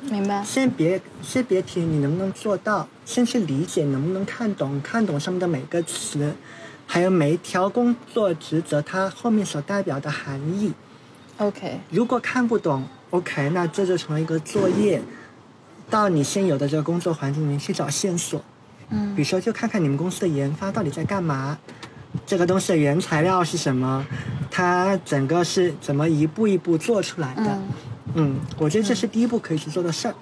明白。先别先别提你能不能做到，先去理解能不能看懂，看懂上面的每个词，还有每一条工作职责它后面所代表的含义。OK，如果看不懂，OK，那这就成了一个作业，到你现有的这个工作环境里面去找线索。嗯比如说，就看看你们公司的研发到底在干嘛，这个东西的原材料是什么，它整个是怎么一步一步做出来的。嗯嗯，我觉得这是第一步可以去做的事儿。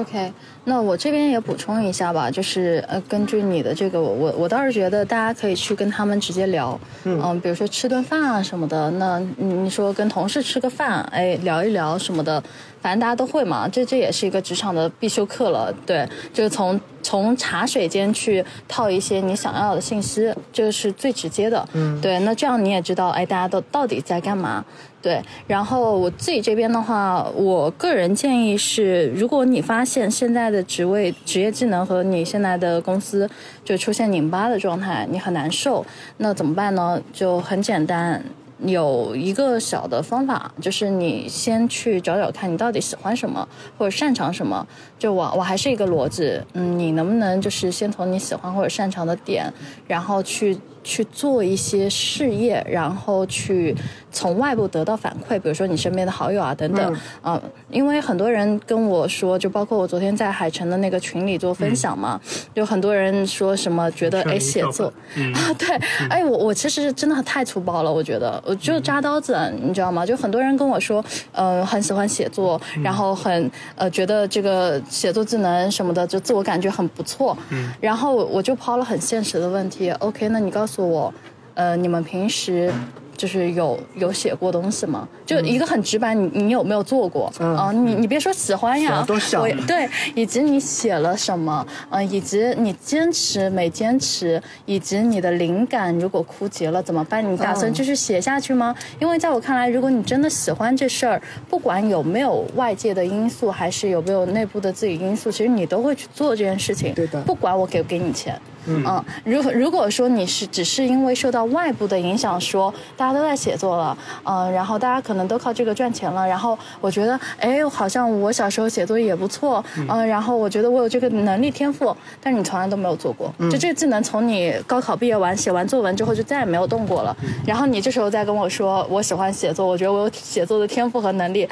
OK，那我这边也补充一下吧，就是呃，根据你的这个，我我倒是觉得大家可以去跟他们直接聊，嗯比如说吃顿饭啊什么的。那你你说跟同事吃个饭，哎，聊一聊什么的，反正大家都会嘛，这这也是一个职场的必修课了。对，就是从从茶水间去套一些你想要的信息，这个是最直接的。嗯对，那这样你也知道，哎，大家都到底在干嘛。对，然后我自己这边的话，我个人建议是，如果你发现现在的职位、职业技能和你现在的公司就出现拧巴的状态，你很难受，那怎么办呢？就很简单。有一个小的方法，就是你先去找找看你到底喜欢什么或者擅长什么。就我我还是一个逻辑，嗯，你能不能就是先从你喜欢或者擅长的点，然后去去做一些事业，然后去从外部得到反馈，比如说你身边的好友啊等等，啊、因为很多人跟我说，就包括我昨天在海城的那个群里做分享嘛，有很多人说什么觉得哎写作，嗯。啊，对，哎，我我其实真的太粗暴了，我觉得我就扎刀子，你知道吗？就很多人跟我说，呃，很喜欢写作，然后很呃觉得这个写作技能什么的，就自我感觉很不错。嗯。然后我就抛了很现实的问题，OK，那你告诉我，呃，你们平时。就是有有写过东西吗？就一个很直白，你你有没有做过？嗯啊，你你别说喜欢呀都想对，以及你写了什么，嗯、以及你坚持没坚持，以及你的灵感如果枯竭了怎么办？你打算嗯继续写下去吗？因为在我看来，如果你真的喜欢这事儿，不管有没有外界的因素，还是有没有内部的自己因素，其实你都会去做这件事情。对的不管我给不给你钱。嗯。嗯，如果如果说你是只是因为受到外部的影响，说大家都在写作了，嗯，然后大家可能都靠这个赚钱了，然后我觉得，哎，好像我小时候写作也不错，嗯，然后我觉得我有这个能力天赋，但是你从来都没有做过，就这个技能从你高考毕业完写完作文之后就再也没有动过了，然后你这时候再跟我说我喜欢写作，我觉得我有写作的天赋和能力，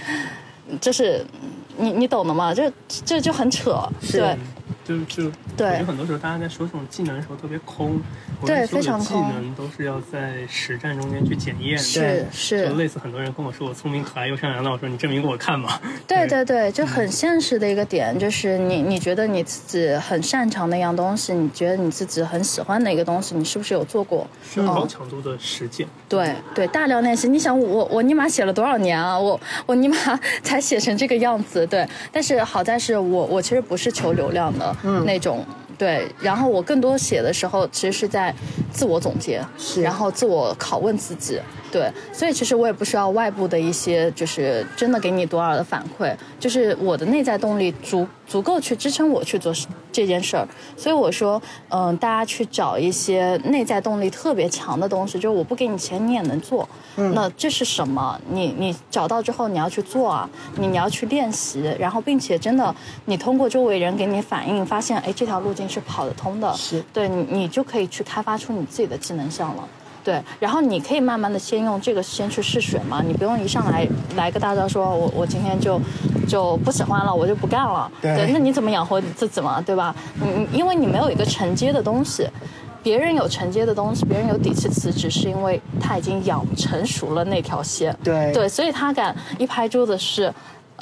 这是你你懂的吗？这这就很扯，对。就就对有很多时候大家在说这种技能的时候特别空，对非常空技能都是要在实战中间去检验的。是是就类似很多人跟我说我聪明可爱又善良，那我说你证明给我看嘛。对对对，就很现实的一个点，就是你你觉得你自己很擅长的一样东西，你觉得你自己很喜欢的一个东西，你是不是有做过？需要高强度的实践。对对，大量练习。你想我我尼玛写了多少年啊？我我尼玛才写成这个样子。对，但是好在是我我其实不是求流量的那种。对，然后我更多写的时候，其实是在自我总结，是然后自我拷问自己。对，所以其实我也不需要外部的一些，就是真的给你多少的反馈，就是我的内在动力足足够去支撑我去做这件事儿。所以我说，嗯、大家去找一些内在动力特别强的东西，就是我不给你钱你也能做。那这是什么？你你找到之后你要去做啊，你你要去练习，然后并且真的你通过周围人给你反应，发现哎这条路径是跑得通的，是对你你就可以去开发出你自己的技能项了。对，然后你可以慢慢的先用这个先去试水嘛，你不用一上来来个大招说，我我今天就就不喜欢了，我就不干了。对那你怎么养活你自己嘛，对吧？你你因为你没有一个承接的东西，别人有承接的东西，别人有底气辞职，是因为他已经养成熟了那条线。对对，所以他敢一拍桌子是。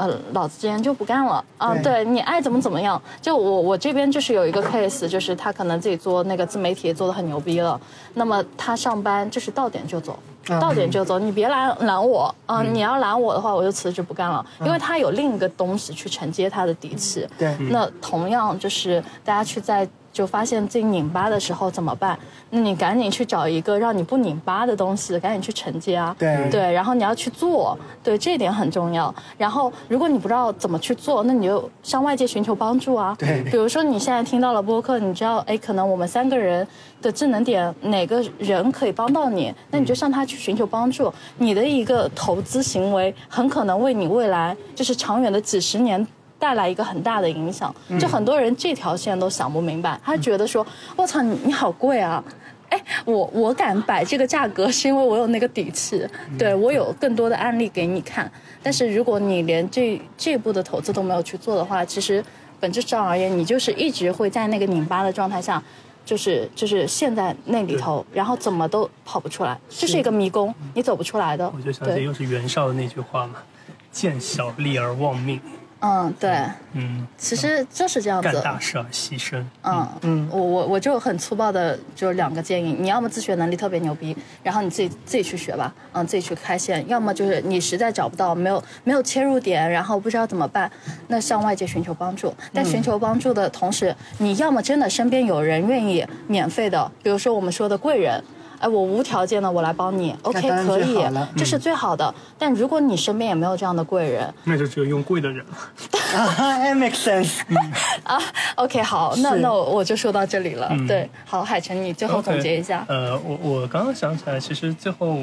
呃，老子今天就不干了。啊！对。对你爱怎么怎么样，就我我这边就是有一个 case，就是他可能自己做那个自媒体做的很牛逼了，那么他上班就是到点就走，嗯。到点就走，你别拦拦我。啊！你要拦我的话，我就辞职不干了，因为他有另一个东西去承接他的底气。对。那同样就是大家去在就发现自己拧巴的时候怎么办？那你赶紧去找一个让你不拧巴的东西，赶紧去承接啊。对对，然后你要去做，对，这一点很重要。然后如果你不知道怎么去做，那你就向外界寻求帮助啊。对比如说你现在听到了播客，你知道，哎，可能我们三个人的智能点哪个人可以帮到你，那你就向他去寻求帮助。你的一个投资行为很可能为你未来就是长远的几十年。带来一个很大的影响，就很多人这条线都想不明白，他觉得说：“我操，你你好贵啊！” 哎，我我敢摆这个价格，是因为我有那个底气，对我有更多的案例给你看。但是如果你连这这步的投资都没有去做的话，其实本质上而言，你就是一直会在那个拧巴的状态下，就是就是陷在那里头，然后怎么都跑不出来，这是一个迷宫，你走不出来的。我就想起，又是袁绍的那句话嘛：“见小利而忘命，嗯，对，嗯，其实就是这样子。干大事而牺牲。”嗯嗯，我我我就很粗暴的，就两个建议，你要么自学能力特别牛逼，然后你自己自己去学吧，嗯，自己去开线；要么就是你实在找不到，没有没有切入点，然后不知道怎么办，那向外界寻求帮助。但寻求帮助的同时，你要么真的身边有人愿意免费的，比如说我们说的贵人。哎，我无条件的，我来帮你，OK，可以这是最好的。但如果你身边也没有这样的贵人，那就只有用贵的人了。啊，it makes sense。啊，OK，好，那那我我就说到这里了。对，好，海晨，你最后总结一下。呃，我我刚刚想起来，其实最后，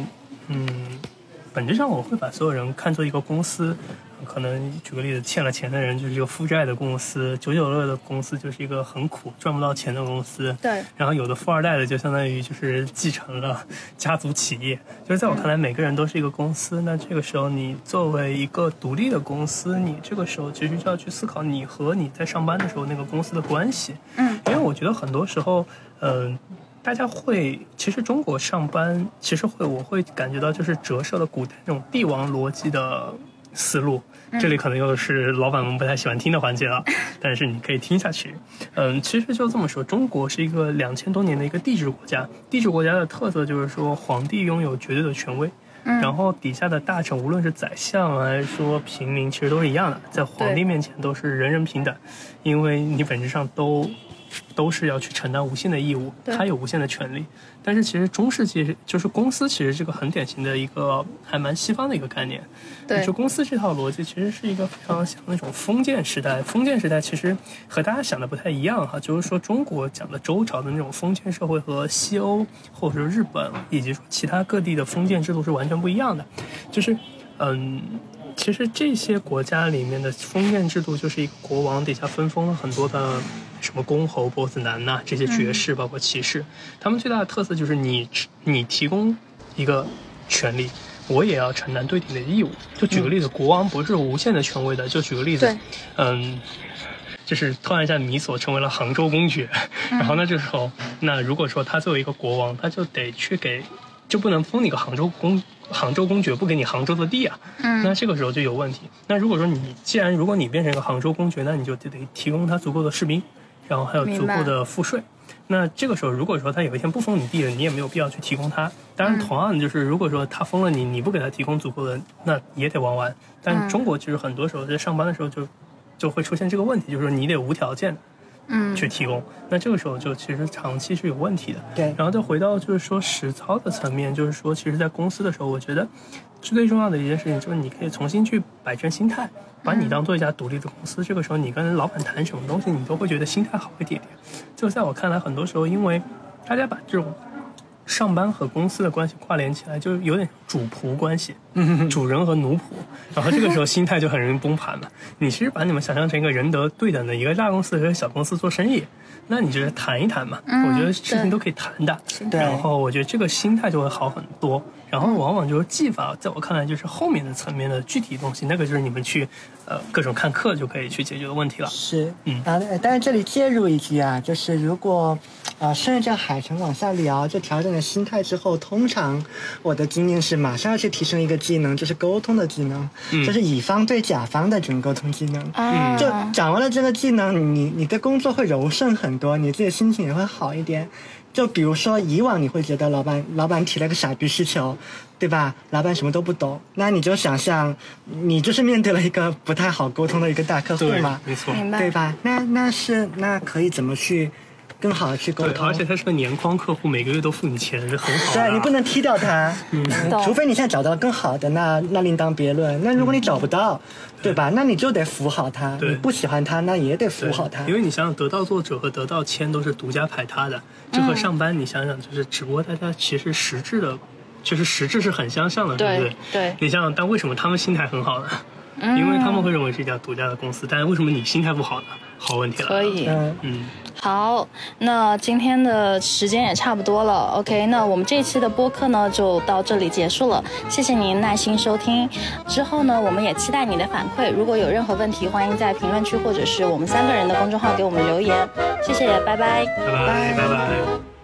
嗯，本质上我会把所有人看作一个公司。可能举个例子，欠了钱的人就是一个负债的公司，九九六的公司就是一个很苦赚不到钱的公司。对然后有的富二代的就相当于就是继承了家族企业，就是在我看来，每个人都是一个公司。那这个时候，你作为一个独立的公司，你这个时候其实就要去思考你和你在上班的时候那个公司的关系。嗯，因为我觉得很多时候，嗯、大家会，其实中国上班其实会，我会感觉到就是折射了古代那种帝王逻辑的思路。这里可能又是老板们不太喜欢听的环节了，但是你可以听下去。嗯，其实就这么说，中国是一个两千多年的一个帝制国家。帝制国家的特色就是说，皇帝拥有绝对的权威，然后底下的大臣，无论是宰相还是说平民，其实都是一样的，在皇帝面前都是人人平等，因为你本质上都都是要去承担无限的义务，他有无限的权利。但是其实中世纪就是公司，其实这个很典型的一个还蛮西方的一个概念。对就公司这套逻辑其实是一个非常像那种封建时代。封建时代其实和大家想的不太一样哈，就是说中国讲的周朝的那种封建社会和西欧或者说日本以及说其他各地的封建制度是完全不一样的。就是嗯，其实这些国家里面的封建制度就是一个国王底下分封了很多的什么公侯、伯子男呐、这些爵士，包括骑士，他们最大的特色就是你你提供一个权利。我也要承担对你的义务。就举个例子，国王不是无限的权威的。就举个例子对，嗯，就是突然一下米索成为了杭州公爵，然后呢这时候，那如果说他作为一个国王，他就得去给，就不能封你个杭州公杭州公爵，不给你杭州的地啊，嗯那这个时候就有问题。那如果说你既然如果你变成一个杭州公爵，那你就得得提供他足够的士兵，然后还有足够的赋税。那这个时候，如果说他有一天不封你地了，你也没有必要去提供他。当然，同样的就是，如果说他封了你，你不给他提供足够的，那也得玩完。但中国其实很多时候在上班的时候就就会出现这个问题，就是说你得无条件的嗯去提供。那这个时候就其实长期是有问题的。对然后再回到就是说实操的层面，就是说，其实，在公司的时候，我觉得最重要的一件事情就是你可以重新去摆正心态，把你当做一家独立的公司。这个时候，你跟老板谈什么东西，你都会觉得心态好一点点。就在我看来，很多时候因为大家把这种上班和公司的关系跨连起来，就有点主仆关系，主人和奴仆。然后这个时候心态就很容易崩盘了。你其实把你们想象成一个仁德对等的一个大公司和小公司做生意，那你就是谈一谈嘛。我觉得事情都可以谈的。对然后我觉得这个心态就会好很多。然后往往就是技法，在我看来就是后面的层面的具体东西，那个就是你们去呃各种看课就可以去解决的问题了。是，嗯啊，呃但是这里介入一句啊，就是如果，啊，顺着海城往下聊，就调整了心态之后，通常我的经验是马上要去提升一个技能，就是沟通的技能，嗯就是乙方对甲方的这种沟通技能。嗯，就掌握了这个技能，你你的工作会柔顺很多，你自己心情也会好一点。就比如说，以往你会觉得老板老板提了个傻逼需求，对吧？老板什么都不懂，那你就想象，你就是面对了一个不太好沟通的一个大客户嘛，，没错。明白对吧？那那是那可以怎么去更好的去沟，通？而且他是个年框客户，每个月都付你钱，是很好的。对你不能踢掉他，嗯除非你现在找到更好的，那那另当别论。那如果你找不到，对吧？那你就得服好他。对你不喜欢他，那也得服好他。因为你想想，得到作者和得到签都是独家排他的，这和上班你想想，就是只不过大家其实实质的，就是实质是很相像的，对不对对？你想想，但为什么他们心态很好呢？因为他们会认为是一家独家的公司，但是为什么你心态不好呢？好问题了。可。以。嗯，嗯，好，那今天的时间也差不多了。OK，那我们这一期的播客呢就到这里结束了，谢谢您耐心收听。之后呢，我们也期待你的反馈，如果有任何问题，欢迎在评论区或者是我们三个人的公众号给我们留言。谢谢，拜拜。拜拜，拜拜。